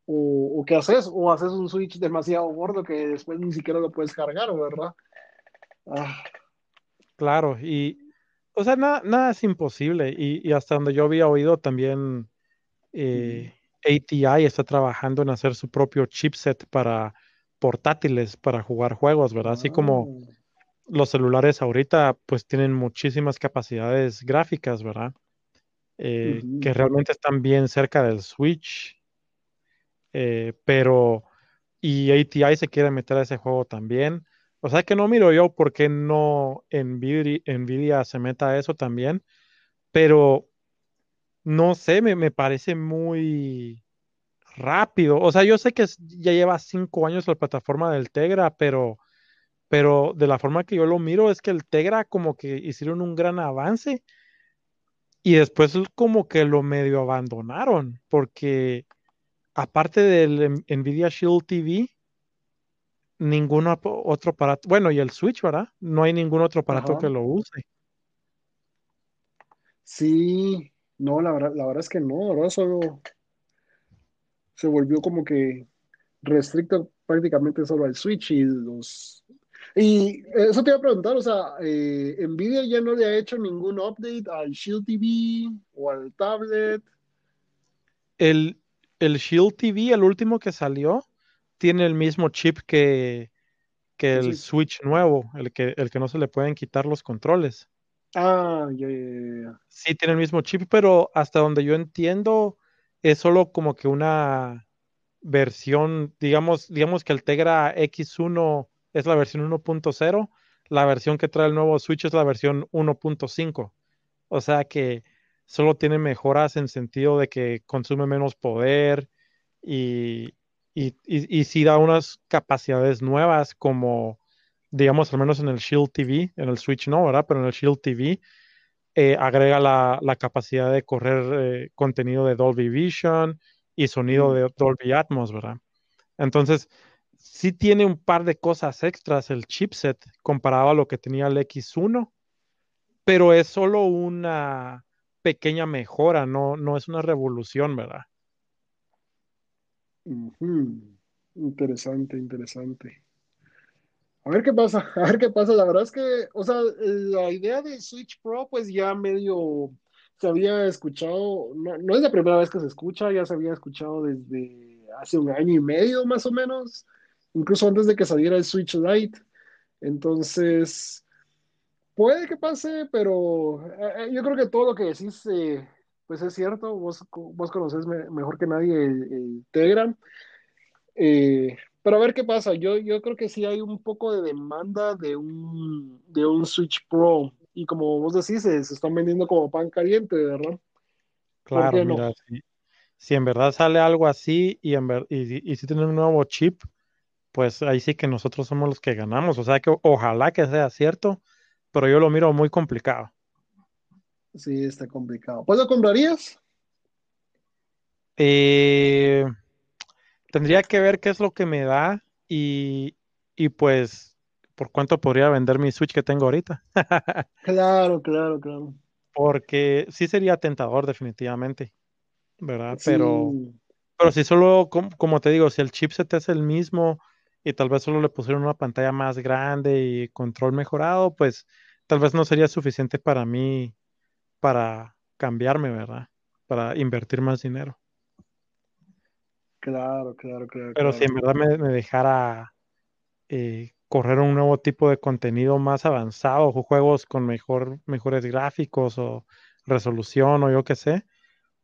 S2: o, qué haces, o haces un Switch demasiado gordo que después ni siquiera lo puedes cargar, ¿verdad?
S3: Ah. Claro, y, o sea, nada, nada es imposible, y, hasta donde yo había oído también eh, ATI está trabajando en hacer su propio chipset para portátiles, para jugar juegos, ¿verdad? Así como ah. los celulares ahorita, pues tienen muchísimas capacidades gráficas, ¿verdad? Eh, que realmente están bien cerca del Switch eh, pero, y ATI se quiere meter a ese juego también. O sea que no miro yo por qué no Nvidia, Nvidia se meta a eso también, pero no sé, me, parece muy rápido. O sea, yo sé que ya lleva cinco años la plataforma del Tegra, pero, pero de la forma que yo lo miro es que el Tegra como que hicieron un gran avance y después como que lo medio abandonaron porque aparte del Nvidia Shield TV, ningún otro aparato, bueno, y el Switch, ¿verdad? No hay ningún otro aparato que lo use.
S2: Sí, no, la verdad, la verdad es que no, verdad solo se volvió como que restricto prácticamente solo al Switch y los... Y eso te iba a preguntar, o sea, eh, Nvidia ya no le ha hecho ningún update al Shield TV o al tablet.
S3: El, el Shield TV, el último que salió, tiene el mismo chip que, que el Switch nuevo, el que, el que no se le pueden quitar los controles.
S2: Ah, ya, ya,
S3: Sí, tiene el mismo chip, pero hasta donde yo entiendo, es solo como que una versión, digamos, digamos que el Tegra X1 es la versión 1.0, la versión que trae el nuevo Switch es la versión 1.5. O sea que solo tiene mejoras en sentido de que consume menos poder y, y, y, sí da unas capacidades nuevas como, digamos, al menos en el Shield TV, en el Switch no, ¿verdad? Pero en el Shield TV eh, agrega la, capacidad de correr eh, contenido de Dolby Vision y sonido de Dolby Atmos, ¿verdad? Entonces, sí tiene un par de cosas extras el chipset comparado a lo que tenía el X1, pero es solo una pequeña mejora, no, no es una revolución, ¿verdad?
S2: Interesante, interesante. A ver qué pasa, a ver qué pasa. La verdad es que, o sea, la idea de Switch Pro, pues ya medio se había escuchado, no, es la primera vez que se escucha, ya se había escuchado desde hace un año y medio más o menos, incluso antes de que saliera el Switch Lite. Entonces, puede que pase, pero eh, eh, yo creo que todo lo que decís eh, pues es cierto, vos, vos conoces mejor que nadie el, Telegram. Eh, pero a ver qué pasa, yo, yo creo que sí hay un poco de demanda de un, de un Switch Pro. Y como vos decís, se, están vendiendo como pan caliente, ¿verdad?
S3: Claro, mira, si, en verdad sale algo así y, en y, y, si tiene un nuevo chip, pues ahí sí que nosotros somos los que ganamos. O sea que ojalá que sea cierto, pero yo lo miro muy complicado.
S2: Sí, está complicado. ¿Pues lo comprarías?
S3: Eh, tendría que ver qué es lo que me da y, pues por cuánto podría vender mi Switch que tengo ahorita.
S2: claro, claro, claro.
S3: Porque sí sería tentador definitivamente, ¿verdad? Pero, pero si solo, como, te digo, si el chipset es el mismo y tal vez solo le pusieron una pantalla más grande y control mejorado, pues tal vez no sería suficiente para mí para cambiarme, ¿verdad? Para invertir más dinero.
S2: Claro, claro, claro.
S3: Pero si en verdad me, dejara eh, correr un nuevo tipo de contenido más avanzado, o juegos con mejor, mejores gráficos o resolución o yo qué sé,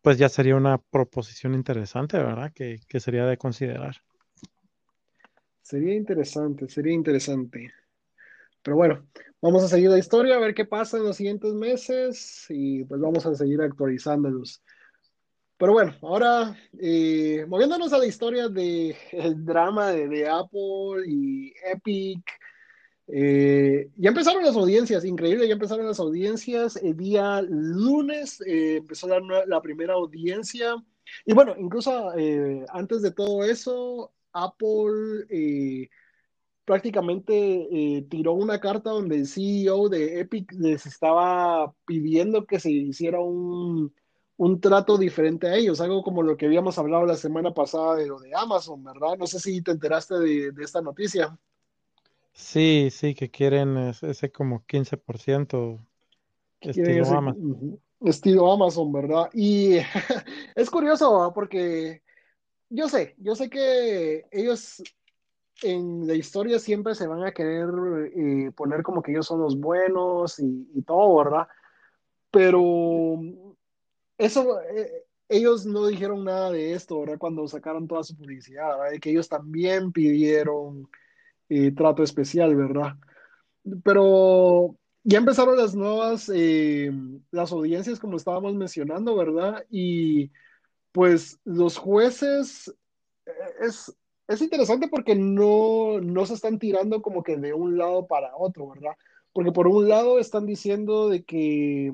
S3: pues ya sería una proposición interesante, ¿verdad? Que, que sería de considerar.
S2: Sería interesante, sería interesante. Pero bueno, vamos a seguir la historia, a ver qué pasa en los siguientes meses y pues vamos a seguir actualizándolos. Pero bueno, ahora eh, moviéndonos a la historia del drama de, Apple y Epic. Eh, ya empezaron las audiencias, increíble, ya empezaron las audiencias. El día lunes eh, empezó la, primera audiencia. Y bueno, incluso antes de todo eso, Apple prácticamente tiró una carta donde el CEO de Epic les estaba pidiendo que se hiciera un, trato diferente a ellos, algo como lo que habíamos hablado la semana pasada de lo de Amazon, ¿verdad? No sé si te enteraste de, esta noticia.
S3: Sí, sí, que quieren ese, como 15% estilo Amazon.
S2: Estilo Amazon, ¿verdad? Y es curioso, porque yo sé, yo sé que ellos en la historia siempre se van a querer eh, poner como que ellos son los buenos y, todo, ¿verdad? Pero eso, eh, ellos no dijeron nada de esto, ¿verdad? Cuando sacaron toda su publicidad, ¿verdad? Que ellos también pidieron eh, trato especial, ¿verdad? Pero ya empezaron las nuevas, las audiencias, como estábamos mencionando, ¿verdad? Y pues los jueces, es, es interesante porque no, no se están tirando como que de un lado para otro, ¿verdad? Porque por un lado están diciendo de que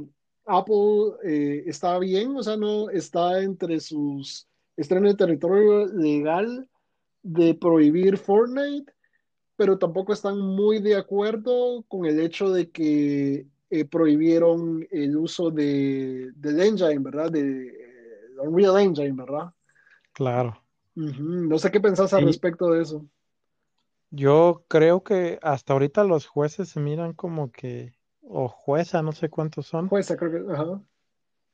S2: Apple eh, está bien, o sea, no está entre sus, está en el territorio legal de prohibir Fortnite, pero tampoco están muy de acuerdo con el hecho de que eh, prohibieron el uso de, del engine, ¿verdad? De, Unreal Engine, ¿verdad?
S3: Claro.
S2: No sé qué pensás al respecto de eso.
S3: Yo creo que hasta ahorita los jueces se miran como que, o jueza, no sé cuántos son.
S2: Jueza, creo que, ajá.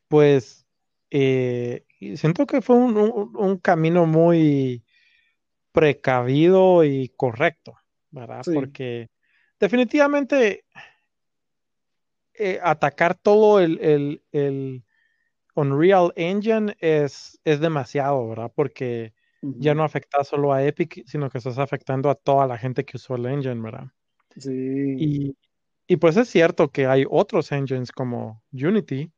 S3: Pues eh, siento que fue un, camino muy precavido y correcto, ¿verdad? Porque definitivamente eh, atacar todo el, Unreal Engine es, es demasiado, ¿verdad? Porque ya no afecta solo a Epic, sino que estás afectando a toda la gente que usó el engine, ¿verdad?
S2: Sí.
S3: Y, pues es cierto que hay otros engines como Unity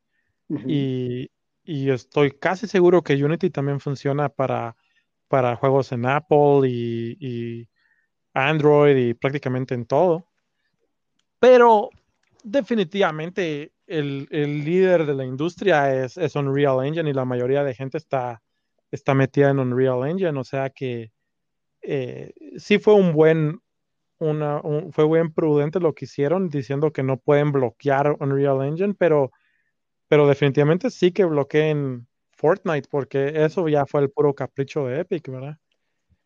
S3: y, estoy casi seguro que Unity también funciona para, para juegos en Apple y, Android y prácticamente en todo. Pero definitivamente el, líder de la industria es, es, Unreal Engine y la mayoría de gente está, está metida en Unreal Engine, o sea que eh, sí fue un buen, una, fue buen prudente lo que hicieron diciendo que no pueden bloquear Unreal Engine, pero, pero definitivamente sí que bloqueen Fortnite porque eso ya fue el puro capricho de Epic, ¿verdad?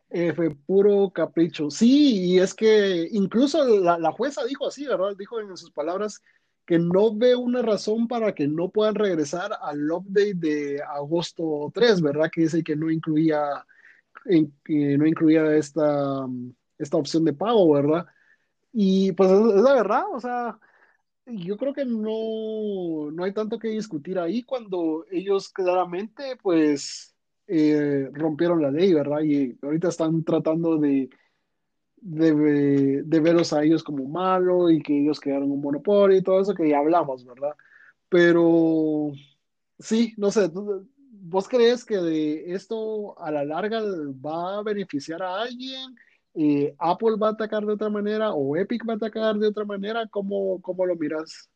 S2: Eh, fue puro capricho. Sí, y es que incluso la, la, jueza dijo así, ¿verdad? Dijo en sus palabras que no ve una razón para que no puedan regresar al update de agosto 3, ¿verdad? Que dice que no incluía, que no incluía esta, esta opción de pago, ¿verdad? Y pues es, la verdad, o sea, yo creo que no, no hay tanto que discutir ahí cuando ellos claramente, pues, eh, rompieron la ley, ¿verdad? Y ahorita están tratando de, de, de, verlos a ellos como malo y que ellos crearon un monopolio y todo eso que ya hablamos, ¿verdad? Pero sí, no sé, ¿vos crees que de esto a la larga va a beneficiar a alguien? Eh, ¿Apple va a atacar de otra manera o Epic va a atacar de otra manera? ¿Cómo, cómo lo miras?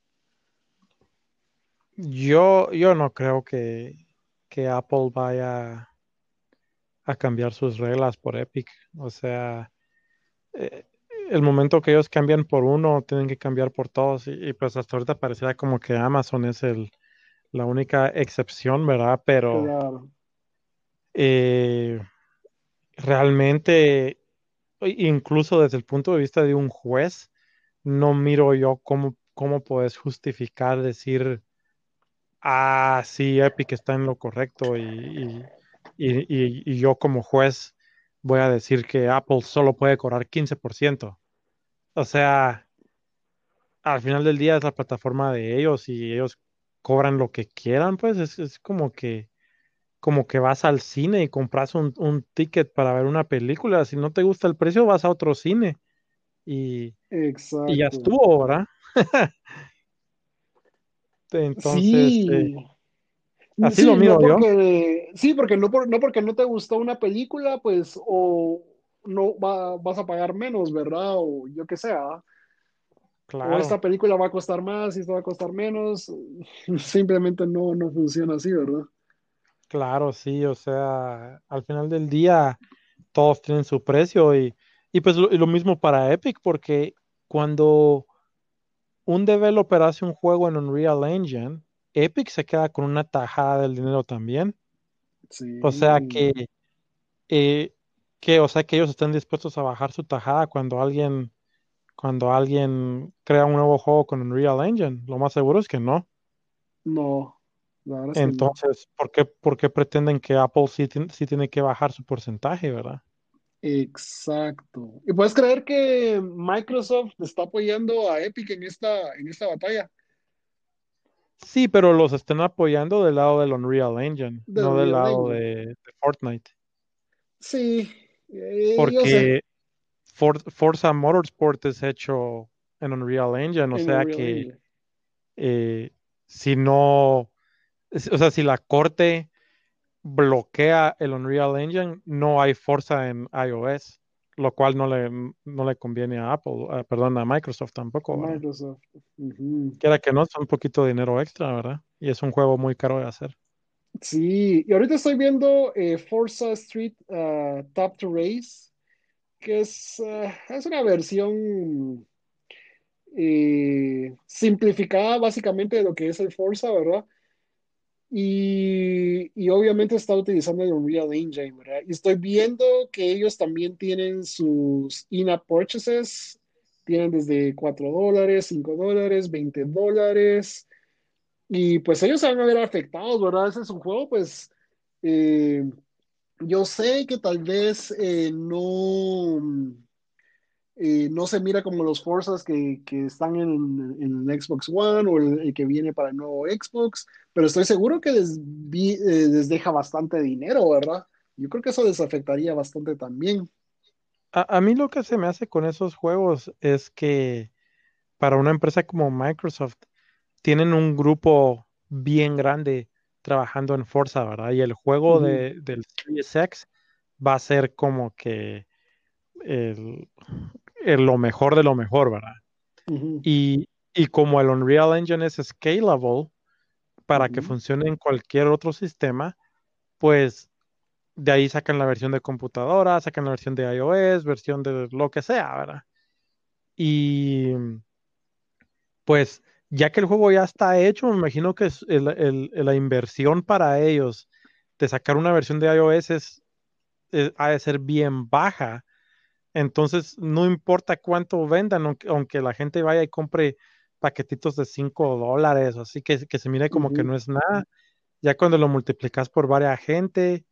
S3: Yo, yo no creo que, que Apple vaya a cambiar sus reglas por Epic. O sea, eh, el momento que ellos cambian por uno, tienen que cambiar por todos. Y, pues hasta ahorita pareciera como que Amazon es el, la única excepción, ¿verdad? Pero eh, realmente, incluso desde el punto de vista de un juez, no miro yo cómo, cómo puedes justificar decir, ah, sí, Epic está en lo correcto y, y yo como juez voy a decir que Apple solo puede cobrar 15%. O sea, al final del día es la plataforma de ellos y ellos cobran lo que quieran, pues es, como que como que vas al cine y compras un, ticket para ver una película. Si no te gusta el precio, vas a otro cine. Y, y ya estuvo, ¿verdad? Entonces, sí. Eh, Así lo miro yo.
S2: Sí, porque no, no porque no te gustó una película, pues, o no vas a pagar menos, ¿verdad? O yo qué sea. Claro. O esta película va a costar más y esto va a costar menos. Simplemente no, no funciona así, ¿verdad?
S3: Claro, sí, o sea, al final del día todos tienen su precio y, y pues lo, lo mismo para Epic, porque cuando un developer hace un juego en Unreal Engine, Epic se queda con una tajada del dinero también. O sea que, eh, que, o sea que ellos están dispuestos a bajar su tajada cuando alguien, cuando alguien crea un nuevo juego con Unreal Engine. Lo más seguro es que no.
S2: No.
S3: Entonces, ¿por, qué, ¿por qué pretenden que Apple sí, sí tiene que bajar su porcentaje, verdad?
S2: Exacto. ¿Y puedes creer que Microsoft está apoyando a Epic en esta, en esta batalla?
S3: Sí, pero los están apoyando del lado del Unreal Engine, no del lado de, Fortnite.
S2: Sí.
S3: Eh, Porque Forza Motorsport es hecho en Unreal Engine, o sea que eh, si no, o sea, si la corte bloquea el Unreal Engine, no hay Forza en iOS lo cual no le, no le conviene a Apple, eh, perdón, a Microsoft tampoco.
S2: Microsoft.
S3: Quiera que no, es un poquito de dinero extra, ¿verdad? Y es un juego muy caro de hacer.
S2: Sí, y ahorita estoy viendo eh, Forza Street uh, Top to Race, que es, uh, es una versión eh, simplificada básicamente de lo que es el Forza, ¿verdad? Y, y, obviamente está utilizando el Unreal Engine, ¿verdad? Y estoy viendo que ellos también tienen sus in-app purchases, tienen desde 4 dólares, 5 dólares, 20 dólares, y pues ellos se van a ver afectados, ¿verdad? Ese es un juego, pues, eh, yo sé que tal vez eh, no eh, no se mira como los Forzas que, que están en, el Xbox One o el, que viene para el nuevo Xbox, pero estoy seguro que les, eh, les, deja bastante dinero, ¿verdad? Yo creo que eso les afectaría bastante también.
S3: A, a, mí lo que se me hace con esos juegos es que para una empresa como Microsoft tienen un grupo bien grande trabajando en Forza, ¿verdad? Y el juego de, del Series X va a ser como que el, lo mejor de lo mejor, ¿verdad? y, como el Unreal Engine es scalable para que funcione en cualquier otro sistema, pues de ahí sacan la versión de computadora, sacan la versión de iOS, versión de lo que sea, ¿verdad? Y pues ya que el juego ya está hecho, me imagino que la inversión para ellos de sacar una versión de iOS es, ha de ser bien baja entonces, no importa cuánto vendan, aunque, la gente vaya y compre paquetitos de 5 dólares, así que, que se mire como que no es nada. Ya cuando lo multiplicas por varias gente,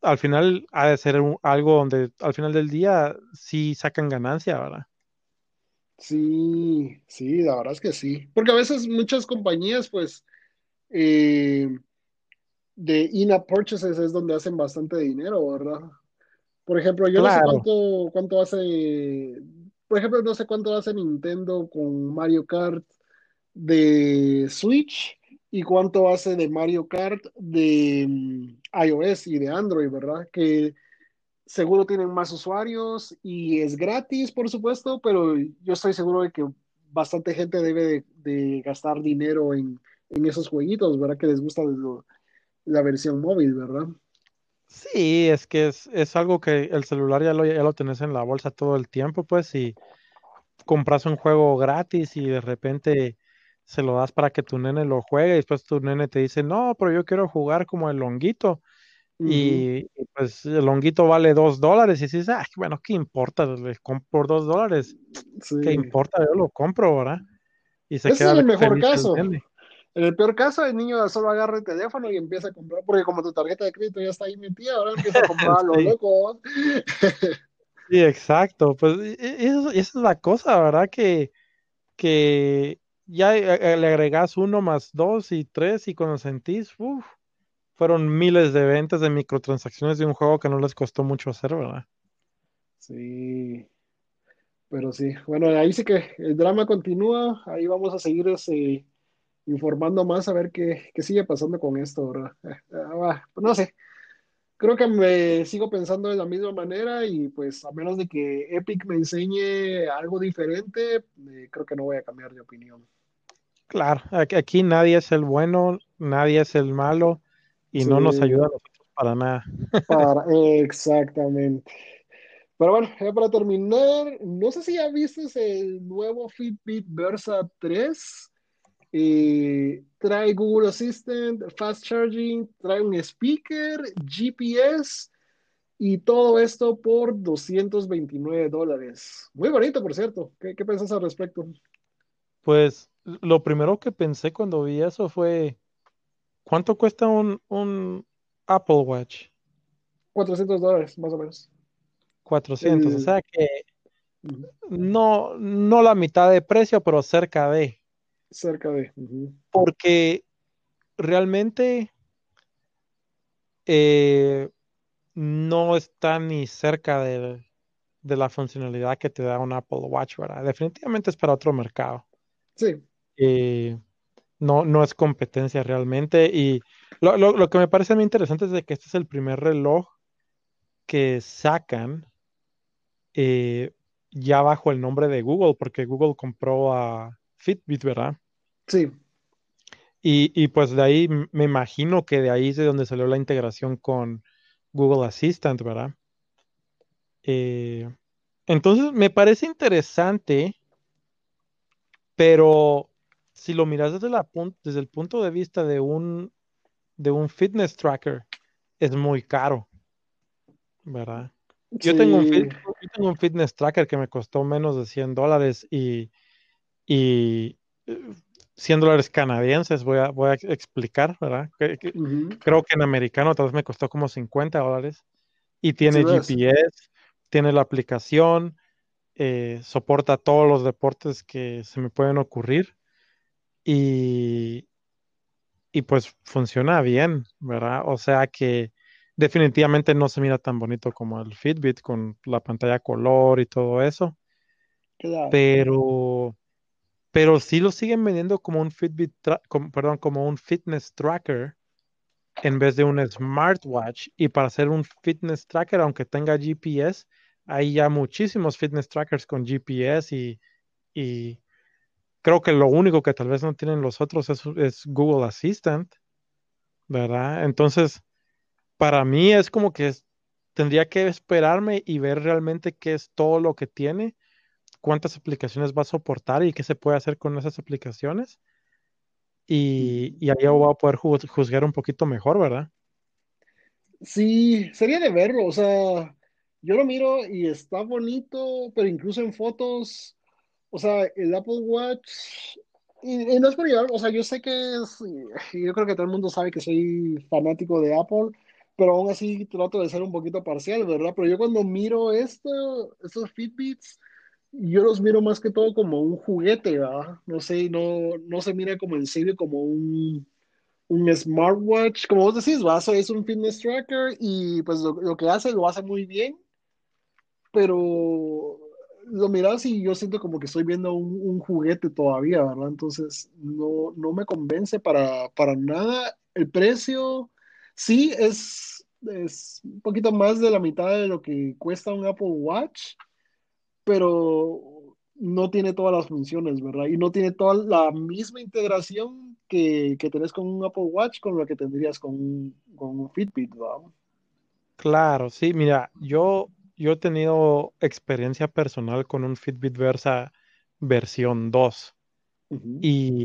S3: al final ha de ser algo donde al final del día sí sacan ganancia, ¿verdad?
S2: Sí, sí, la verdad es que sí. Porque a veces muchas compañías, pues, eh, de in-app purchases es donde hacen bastante dinero, ¿verdad? Por ejemplo, yo no sé cuánto, cuánto hace, por ejemplo, no sé cuánto hace Nintendo con Mario Kart de Switch y cuánto hace de Mario Kart de mm, iOS y de Android, ¿verdad? Que seguro tienen más usuarios y es gratis, por supuesto, pero yo estoy seguro de que bastante gente debe de, gastar dinero en, esos jueguitos, ¿verdad? Que les gusta la versión móvil, ¿verdad?
S3: Sí, es que es, algo que el celular ya lo, ya lo tenés en la bolsa todo el tiempo, pues, si compras un juego gratis y de repente se lo das para que tu nene lo juegue y después tu nene te dice, no, pero yo quiero jugar como el longuito. y, pues el longuito vale dos dólares y dices, ah, bueno, ¿qué importa? Le compro por dos dólares. ¿Qué importa? Yo lo compro, ¿verdad?
S2: Y se Ese es el mejor caso. En el peor caso, el niño solo agarra el teléfono y empieza a comprar, porque como tu tarjeta de crédito ya está ahí metida, ahora empieza a comprar a lo loco.
S3: sí, exacto. Pues esa es la cosa, ¿verdad? Que, que ya eh, eh, le agregas uno más dos y tres y cuando sentís, uff, fueron miles de ventas de microtransacciones de un juego que no les costó mucho hacer, ¿verdad?
S2: Sí. Pero sí, bueno, ahí sí que el drama continúa, ahí vamos a seguir ese informando más a ver qué, sigue pasando con esto, ¿verdad? Ah, no sé, creo que me sigo pensando de la misma manera y pues a menos de que Epic me enseñe algo diferente, eh, creo que no voy a cambiar de opinión.
S3: Claro, aquí nadie es el bueno, nadie es el malo y no nos ayuda a nosotros para nada.
S2: Para, exactamente. Pero bueno, ya para terminar, no sé si ya viste el nuevo Fitbit Versa 3 trae Google Assistant, Fast Charging, trae un speaker, GPS y todo esto por 229 dólares. Muy bonito, por cierto. ¿Qué, qué pensás al respecto?
S3: Pues lo primero que pensé cuando vi eso fue, ¿cuánto cuesta un, un Apple Watch?
S2: 400 dólares, más o menos.
S3: 400, o sea que no, no la mitad de precio, pero cerca de.
S2: Cerca de.
S3: Porque realmente eh, no está ni cerca de, la funcionalidad que te da un Apple Watch, ¿verdad? Definitivamente es para otro mercado.
S2: Sí.
S3: Eh, no, no es competencia realmente. Y lo, que me parece muy interesante es de que este es el primer reloj que sacan eh, ya bajo el nombre de Google, porque Google compró a Fitbit, ¿verdad?
S2: Sí.
S3: Y, pues de ahí me imagino que de ahí es de donde salió la integración con Google Assistant, ¿verdad? Eh, entonces me parece interesante, pero si lo miras desde, la desde el punto de vista de un de un fitness tracker es muy caro, ¿verdad? Yo, tengo un, yo tengo un fitness tracker que me costó menos de 100 dólares y, y 100 dólares canadienses, voy a, voy a explicar, ¿verdad? Creo que en americano tal vez me costó como 50 dólares. Y tiene GPS, tiene la aplicación, eh, soporta todos los deportes que se me pueden ocurrir. Y, y pues funciona bien, ¿verdad? O sea que definitivamente no se mira tan bonito como el Fitbit con la pantalla color y todo eso. Pero pero sí lo siguen vendiendo como un Fitbit, perdón, como un fitness tracker en vez de un smartwatch. Y para hacer un fitness tracker, aunque tenga GPS, hay ya muchísimos fitness trackers con GPS y, y creo que lo único que tal vez no tienen los otros es, es Google Assistant, ¿verdad? Entonces, para mí es como que tendría que esperarme y ver realmente qué es todo lo que tiene cuántas aplicaciones va a soportar y qué se puede hacer con esas aplicaciones. Y, y ahí voy a poder juzgar un poquito mejor, ¿verdad?
S2: Sí, sería de verlo, o sea, yo lo miro y está bonito, pero incluso en fotos, o sea, el Apple Watch, y, no es por llevar, o sea, yo sé que es, yo creo que todo el mundo sabe que soy fanático de Apple, pero aún así trato de ser un poquito parcial, ¿verdad? Pero yo cuando miro esto, estos Fitbits, yo los miro más que todo como un juguete, ¿verdad? No sé, no, no se mira como en serio como un, un smartwatch, como vos decís, ¿verdad? es un fitness tracker y pues lo, que hace lo hace muy bien, pero lo miras y yo siento como que estoy viendo un, un juguete todavía, ¿verdad? Entonces no, no me convence para, para nada. El precio sí es, es un poquito más de la mitad de lo que cuesta un Apple Watch pero no tiene todas las funciones, ¿verdad? Y no tiene toda la misma integración que, que tenés con un Apple Watch con lo que tendrías con un, con un Fitbit, ¿verdad?
S3: Claro, sí, mira, yo, yo he tenido experiencia personal con un Fitbit Versa versión 2 y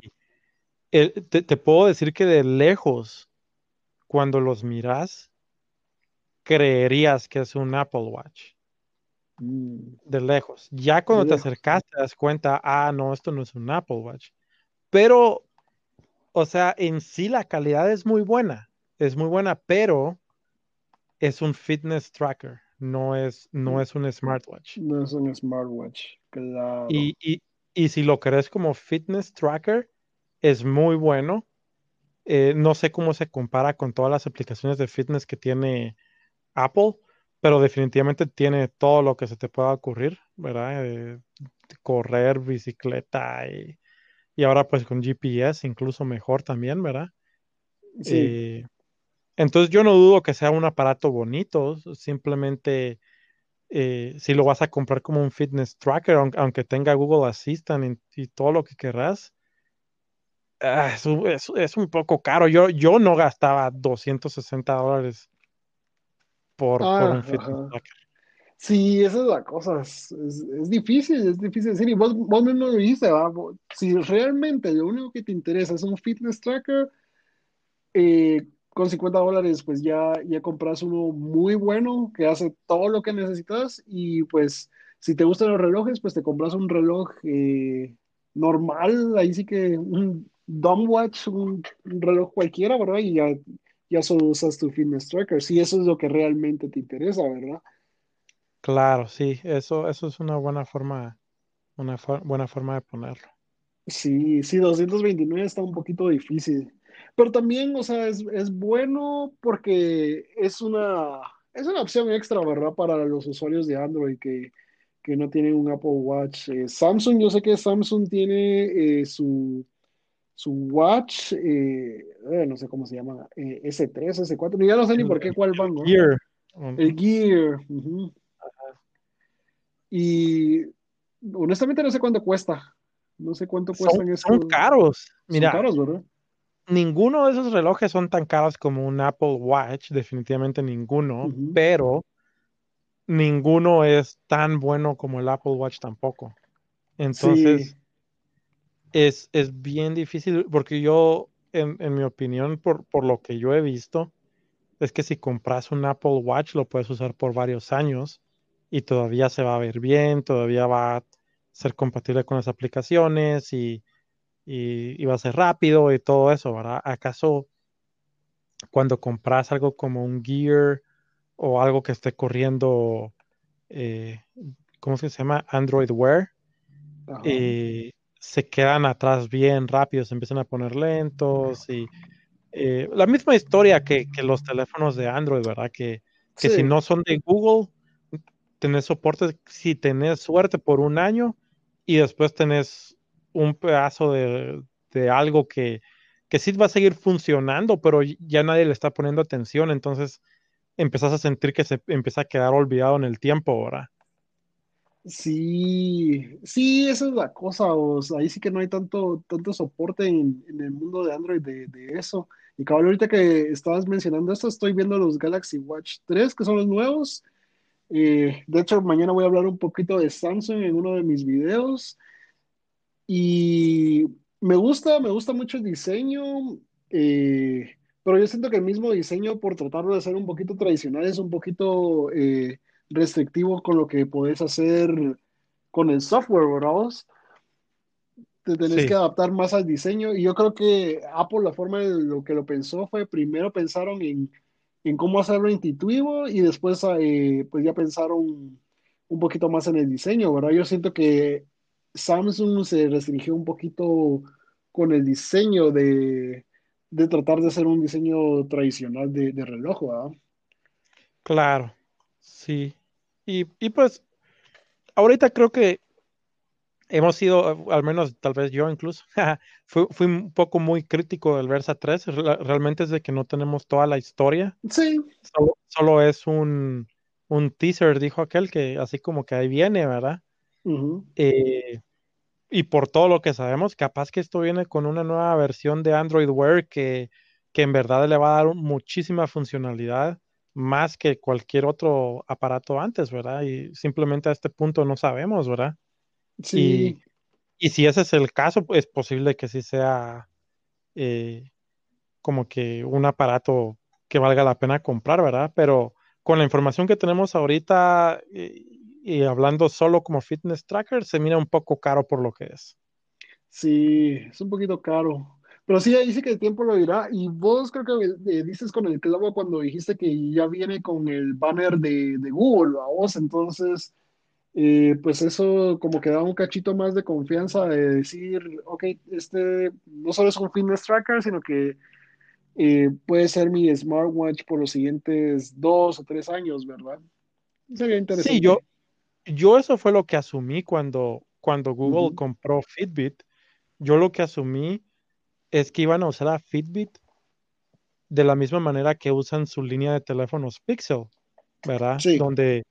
S3: te, te, puedo decir que de lejos, cuando los miras, creerías que es un Apple Watch. Mm. de lejos. Ya cuando te acercas te das cuenta, ah, no, esto no es un Apple Watch. Pero, o sea, en sí la calidad es muy buena, es muy buena, pero es un fitness tracker, no es, no es un smartwatch.
S2: No es un smartwatch, claro.
S3: Y, y, y si lo crees como fitness tracker, es muy bueno. Eh, no sé cómo se compara con todas las aplicaciones de fitness que tiene Apple, pero definitivamente tiene todo lo que se te pueda ocurrir, ¿verdad? Eh, correr, bicicleta y, ahora pues con GPS incluso mejor también, ¿verdad? Sí. Eh, entonces yo no dudo que sea un aparato bonito, simplemente eh, si lo vas a comprar como un fitness tracker, aunque tenga Google Assistant y, todo lo que querrás, ah, es, un poco caro. Yo, yo no gastaba 260 dólares por, un
S2: ah, Sí, esa es la cosa, es, es, difícil, es difícil decir, y vos, vos mismo lo dijiste, si realmente lo único que te interesa es un fitness tracker, eh, con 50 dólares pues ya, ya compras uno muy bueno que hace todo lo que necesitas y pues si te gustan los relojes pues te compras un reloj eh, normal, ahí sí que un dumb watch, un, un reloj cualquiera, ¿verdad? Y ya ya solo usas tu fitness tracker, si eso es lo que realmente te interesa, ¿verdad?
S3: Claro, sí, eso, eso es una buena forma, una buena forma de ponerlo.
S2: Sí, sí, 229 está un poquito difícil, pero también, o sea, es, bueno porque es una, es una opción extra, ¿verdad? Para los usuarios de Android que, no tienen un Apple Watch. Eh, Samsung, yo sé que Samsung tiene eh, su su watch, eh, eh, no sé cómo se llama, eh, S3, S4, ya no sé ni por qué cuál van, ¿no? Gear. El Gear. Y honestamente no sé cuánto cuesta. No sé cuánto cuestan
S3: esos. Son caros. Mira, son caros, ¿verdad? Ninguno de esos relojes son tan caros como un Apple Watch, definitivamente ninguno, pero ninguno es tan bueno como el Apple Watch tampoco. Entonces, es, bien difícil porque yo en, en mi opinión, por, por lo que yo he visto, es que si compras un Apple Watch lo puedes usar por varios años y todavía se va a ver bien, todavía va a ser compatible con las aplicaciones y, y, va a ser rápido y todo eso, ¿verdad? ¿Acaso cuando compras algo como un Gear o algo que esté corriendo, eh, ¿cómo se llama? Android Wear, eh, se quedan atrás bien rápido, se empiezan a poner lentos y eh, la misma historia que, los teléfonos de Android, ¿verdad? Que, que si no son de Google, tenés soporte si tenés suerte por un año y después tenés un pedazo de, algo que, que sí va a seguir funcionando, pero ya nadie le está poniendo atención, entonces empezás a sentir que se empieza a quedar olvidado en el tiempo, ¿verdad?
S2: Sí, sí, esa es la cosa, ahí sí que no hay tanto, tanto soporte en, el mundo de Android de, de eso. Y cabrón, ahorita que estabas mencionando esto, estoy viendo los Galaxy Watch 3, que son los nuevos. Eh, de hecho, mañana voy a hablar un poquito de Samsung en uno de mis videos. Y me gusta, me gusta mucho el diseño, eh, pero yo siento que el mismo diseño, por tratarlo de ser un poquito tradicional, es un poquito eh, restrictivo con lo que puedes hacer con el software, ¿verdad? te tenés que adaptar más al diseño. Y yo creo que Apple, la forma de lo que lo pensó fue primero pensaron en, en cómo hacerlo intuitivo y después eh, pues ya pensaron un poquito más en el diseño, ¿verdad? Yo siento que Samsung se restringió un poquito con el diseño de, de tratar de hacer un diseño tradicional de, de reloj, ¿verdad?
S3: Claro, sí. Y, y pues ahorita creo que hemos sido, al menos tal vez yo incluso, fui, fui, un poco muy crítico del Versa 3. Realmente es de que no tenemos toda la historia.
S2: Sí.
S3: Solo, es un, un, teaser, dijo aquel, que así como que ahí viene, ¿verdad? Eh, y por todo lo que sabemos, capaz que esto viene con una nueva versión de Android Wear que, que en verdad le va a dar muchísima funcionalidad más que cualquier otro aparato antes, ¿verdad? Y simplemente a este punto no sabemos, ¿verdad?
S2: Sí.
S3: Y, si ese es el caso, es posible que sí sea eh, como que un aparato que valga la pena comprar, ¿verdad? Pero con la información que tenemos ahorita y, hablando solo como fitness tracker, se mira un poco caro por lo que es.
S2: Sí, es un poquito caro. Pero sí, ahí sí que el tiempo lo dirá. Y vos creo que eh, dices con el clavo cuando dijiste que ya viene con el banner de, de Google, a vos, entonces y pues eso como que da un cachito más de confianza de decir, ok, este no solo es un fitness tracker, sino que eh, puede ser mi smartwatch por los siguientes dos o tres años, ¿verdad? Sería interesante.
S3: Sí, yo, yo eso fue lo que asumí cuando, cuando Google compró Fitbit. Yo lo que asumí es que iban a usar a Fitbit de la misma manera que usan su línea de teléfonos Pixel, ¿verdad?
S2: Sí.
S3: Donde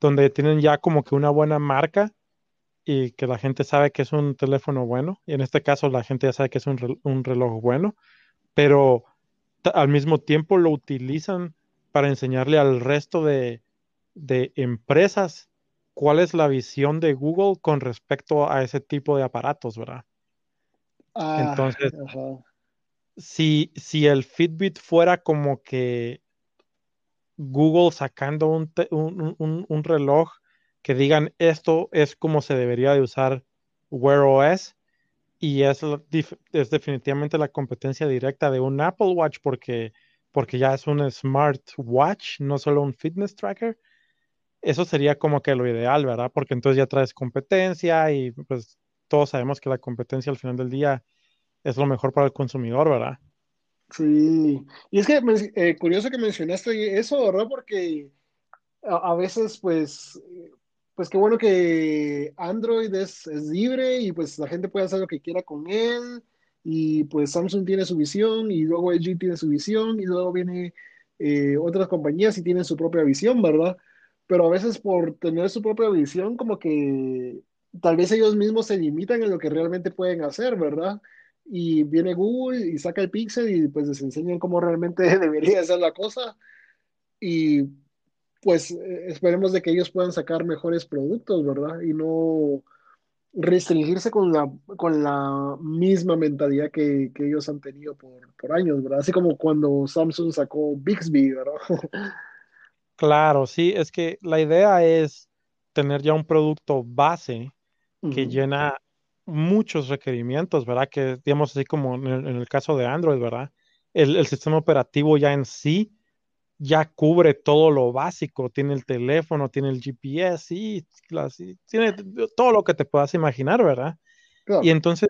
S3: donde tienen ya como que una buena marca y que la gente sabe que es un teléfono bueno, y en este caso la gente ya sabe que es un, reloj bueno, pero al mismo tiempo lo utilizan para enseñarle al resto de, empresas cuál es la visión de Google con respecto a ese tipo de aparatos, ¿verdad?
S2: Ah,
S3: Entonces, si, si el Fitbit fuera como que Google sacando un, reloj que digan esto es como se debería de usar Wear OS y es, es definitivamente la competencia directa de un Apple Watch porque, porque ya es un smart watch, no solo un fitness tracker. Eso sería como que lo ideal, ¿verdad? Porque entonces ya traes competencia y pues todos sabemos que la competencia al final del día es lo mejor para el consumidor, ¿verdad?
S2: Sí, y es que eh, curioso que mencionaste eso, ¿verdad? Porque a, veces, pues, pues qué bueno que Android es, libre y pues la gente puede hacer lo que quiera con él y pues Samsung tiene su visión y luego LG tiene su visión y luego viene eh, otras compañías y tienen su propia visión, ¿verdad? Pero a veces por tener su propia visión, como que tal vez ellos mismos se limitan en lo que realmente pueden hacer, ¿verdad? y viene Google y saca el Pixel y pues les enseñan cómo realmente debería ser la cosa y pues eh, esperemos de que ellos puedan sacar mejores productos, ¿verdad? Y no, restringirse con la, con la misma mentalidad que, ellos han tenido por, por, años, ¿verdad? Así como cuando Samsung sacó Bixby, ¿verdad?
S3: Claro, sí, es que la idea es tener ya un producto base que llena muchos requerimientos, ¿verdad? Que, digamos, así como en el, caso de Android, ¿verdad? El, el, sistema operativo ya en sí ya cubre todo lo básico, tiene el teléfono, tiene el GPS, sí, tiene todo lo que te puedas imaginar, ¿verdad? Y entonces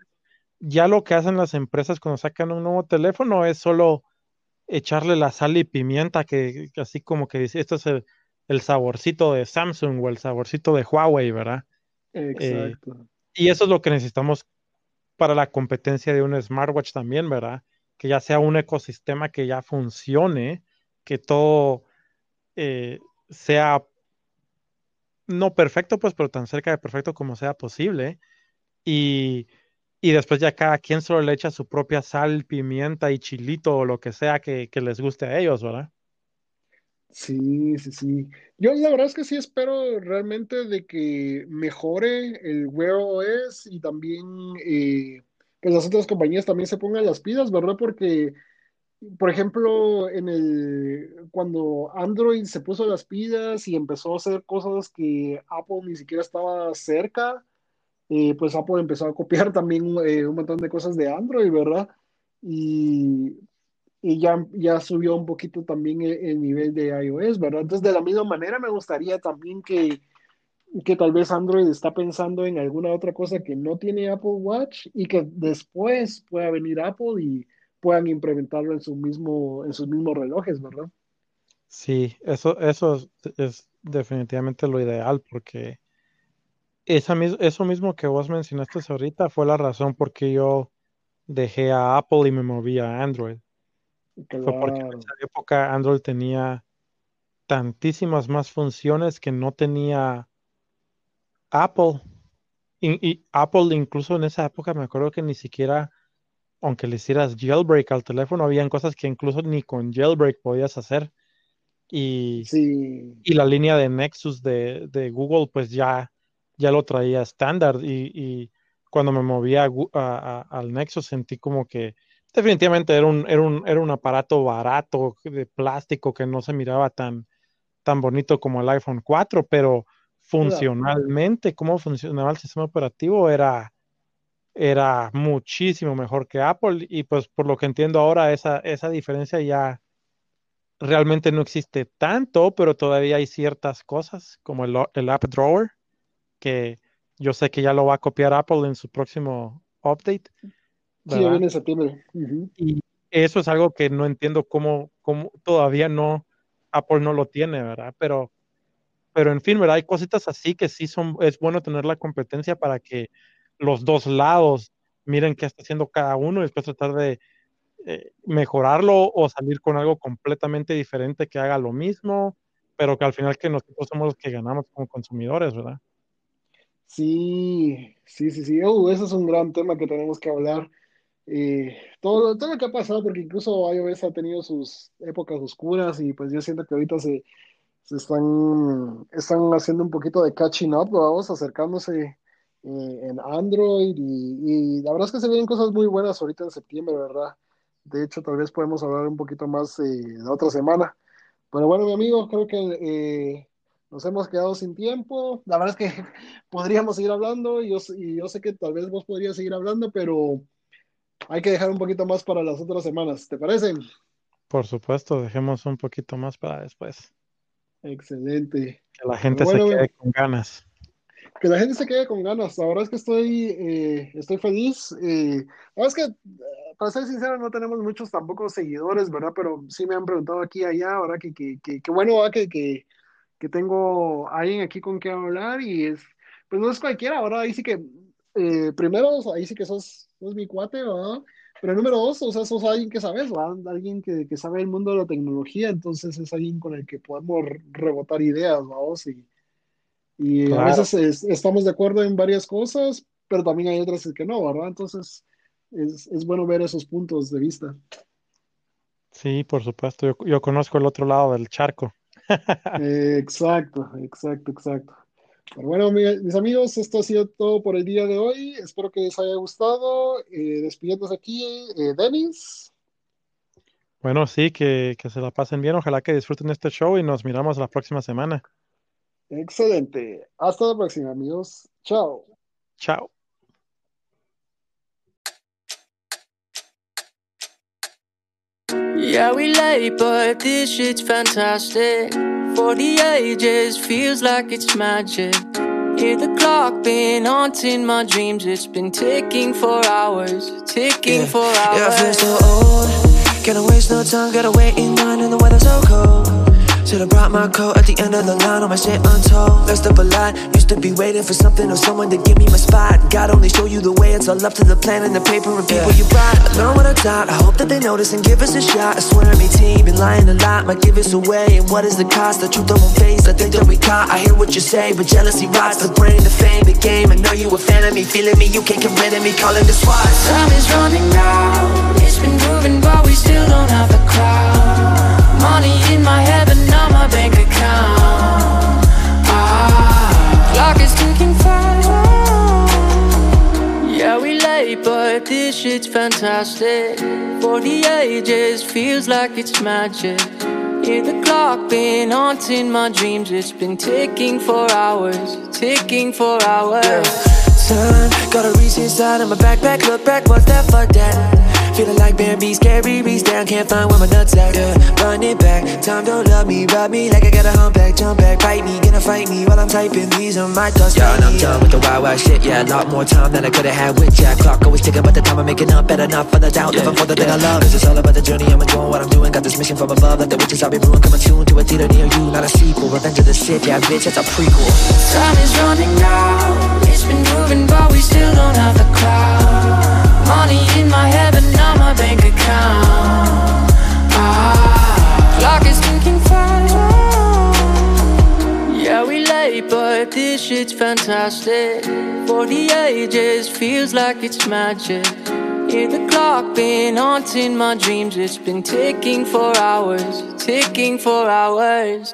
S3: ya lo que hacen las empresas cuando sacan un nuevo teléfono es solo echarle la sal y pimienta, que, así como que dice, esto es el, saborcito de Samsung o el saborcito de Huawei, ¿verdad?
S2: Eh, Exacto.
S3: y eso es lo que necesitamos para la competencia de un smartwatch también, ¿verdad? Que ya sea un ecosistema que ya funcione que todo eh, sea no perfecto, pues, pero tan cerca de perfecto como sea posible. Y, después ya cada quien solo le echa su propia sal, pimienta y chilito o lo que sea que, les guste a ellos, ¿verdad?
S2: Sí, sí, sí. Yo la verdad es que sí espero realmente de que mejore el Wear OS y también eh, que las otras compañías también se pongan las pilas, ¿verdad? Porque por ejemplo, en el, cuando Android se puso las pilas y empezó a hacer cosas que Apple ni siquiera estaba cerca, eh, pues Apple empezó a copiar también eh, un montón de cosas de Android, ¿verdad? Y, y ya, ya subió un poquito también el, nivel de iOS, ¿verdad? Entonces, de la misma manera, me gustaría también que, que tal vez Android está pensando en alguna otra cosa que no tiene Apple Watch y que después pueda venir Apple y puedan implementarlo en, su mismo, en sus mismos relojes, ¿verdad?
S3: Sí, eso, eso es, definitivamente lo ideal porque esa, eso mismo que vos mencionaste ahorita fue la razón por qué yo dejé a Apple y me moví a Android. Fue porque en esa época Android tenía tantísimas más funciones que no tenía Apple. y, Apple incluso en esa época me acuerdo que ni siquiera aunque le hicieras jailbreak al teléfono, habían cosas que incluso ni con jailbreak podías hacer. Y, y la línea de Nexus de, Google, pues ya, ya lo traía estándar. Y, cuando me movía al Nexus sentí como que definitivamente era un, era un, era un aparato barato de plástico que no se miraba tan, tan bonito como el iPhone 4, pero funcionalmente, cómo funcionaba el sistema operativo era era muchísimo mejor que Apple y pues por lo que entiendo ahora esa, esa diferencia ya realmente no existe tanto, pero todavía hay ciertas cosas como el, el App Drawer que yo sé que ya lo va a copiar Apple en su próximo update.
S2: Sí, viene en septiembre.
S3: Y eso es algo que no entiendo cómo, cómo todavía no, Apple no lo tiene, ¿verdad? Pero, pero en fin, ¿verdad? Hay cositas así que sí son, es bueno tener la competencia para que los dos lados miren qué está haciendo cada uno y después tratar de eh, mejorarlo o salir con algo completamente diferente que haga lo mismo, pero que al final que nosotros somos los que ganamos como consumidores, ¿verdad?
S2: Sí, sí, sí, sí. Uh, ese es un gran tema que tenemos que hablar. Eh, todo, todo lo que ha pasado, porque incluso iOS ha tenido sus épocas oscuras y pues yo siento que ahorita se, se están, están haciendo un poquito de catching up, vamos, acercándose eh, en Android y, la verdad es que se vienen cosas muy buenas ahorita en septiembre, ¿verdad? De hecho, tal vez podemos hablar un poquito más eh, la otra semana. Pero bueno, mi amigo, creo que eh, nos hemos quedado sin tiempo. La verdad es que podríamos seguir hablando y yo, y yo sé que tal vez vos podrías seguir hablando, pero hay que dejar un poquito más para las otras semanas. ¿Te parece?
S3: Por supuesto, dejemos un poquito más para después.
S2: Excelente.
S3: Que la gente se quede con ganas
S2: que la gente se quede con ganas. La verdad es que estoy, eh, estoy feliz. Eh, la verdad es que, eh, para ser sincero, no tenemos muchos tampoco seguidores, ¿verdad? Pero sí me han preguntado aquí y allá, ahora que, que, que, bueno va que, que, que, tengo alguien aquí con quien hablar y es, pues no es cualquiera, ahora ahí sí que, eh, primero, ahí sí que sos, sos mi cuate, ¿verdad? Pero número dos, o sea, sos alguien que sabes, ¿verdad? Alguien que, que sabe el mundo de la tecnología, entonces es alguien con el que podemos rebotar ideas, ¿vamos? Y, y a veces estamos de acuerdo en varias cosas, pero también hay otras que no, ¿verdad? Entonces es, es bueno ver esos puntos de vista.
S3: Sí, por supuesto. Yo, conozco el otro lado del charco.
S2: exacto, exacto, exacto. Pero bueno, mis amigos, esto ha sido todo por el día de hoy. Espero que les haya gustado. Eh, despidiéndose aquí, eh, Denis.
S3: Bueno, sí, que, que se la pasen bien. Ojalá que disfruten este show y nos miramos la próxima semana.
S2: Excelente. Hasta la próxima, amigos. Chao.
S3: Chao.
S1: Yeah, we late, but this shit's fantastic. For the ages, feels like it's magic. Hear the clock been haunting my dreams. It's been ticking for hours, ticking yeah. for hours.
S4: Yeah, I feel so old. Can't waste no time, gotta wait in line, and the weather's so cold. Should've brought my coat at the end of the line on my shit untold. Messed up a lot. Used to be waiting for something or someone to give me my spot. God only show you the way. It's all up to the plan and the paper and people yeah. you brought. I know what I taught. I hope that they notice and give us a shot. I swear me team been lying a lot. Might give us away. And what is the cost? The truth won't face. I think that we caught. I hear what you say, but jealousy rots the brain, the fame, the game. I know you a fan of me, feeling me. You can't get rid of me. Calling the SWAT.
S1: Time is running out. It's been moving, but we still don't have the crowd. Money in my head, but not my bank account. Ah, clock is ticking fast. Yeah, we late, but this shit's fantastic. For the ages, feels like it's magic. Hear the clock been haunting my dreams. It's been ticking for hours, ticking for hours. Yeah.
S4: Son, got a reach inside of my backpack. Look back, what's that? Fuck that. Feeling like Bambi, scary, reach down, can't find where my nuts at. Yeah, run it back. Time don't love me, rub me like I got a humpback, jump back, bite me, gonna fight me while I'm typing. These are my thoughts. Yeah, and I'm done with the wild, wild shit. Yeah, a lot more time than I could've had with Jack. Clock always ticking, but the time I'm making up better not for the doubt. Yeah, living for the yeah. thing I love. Cause it's all about the journey. I'm enjoying what I'm doing. Got this mission from above, like the witches I'll be brewing. Coming soon to a theater near you, not a sequel. Revenge of the Sith, yeah, bitch, it's a prequel.
S1: Time is running out. It's been moving, but we still don't have the crowd. Money in my head, but not my bank account. Ah, clock is ticking fast. Yeah, we late, but this shit's fantastic. For the ages, feels like it's magic. Hear the clock been haunting my dreams. It's been ticking for hours, ticking for hours.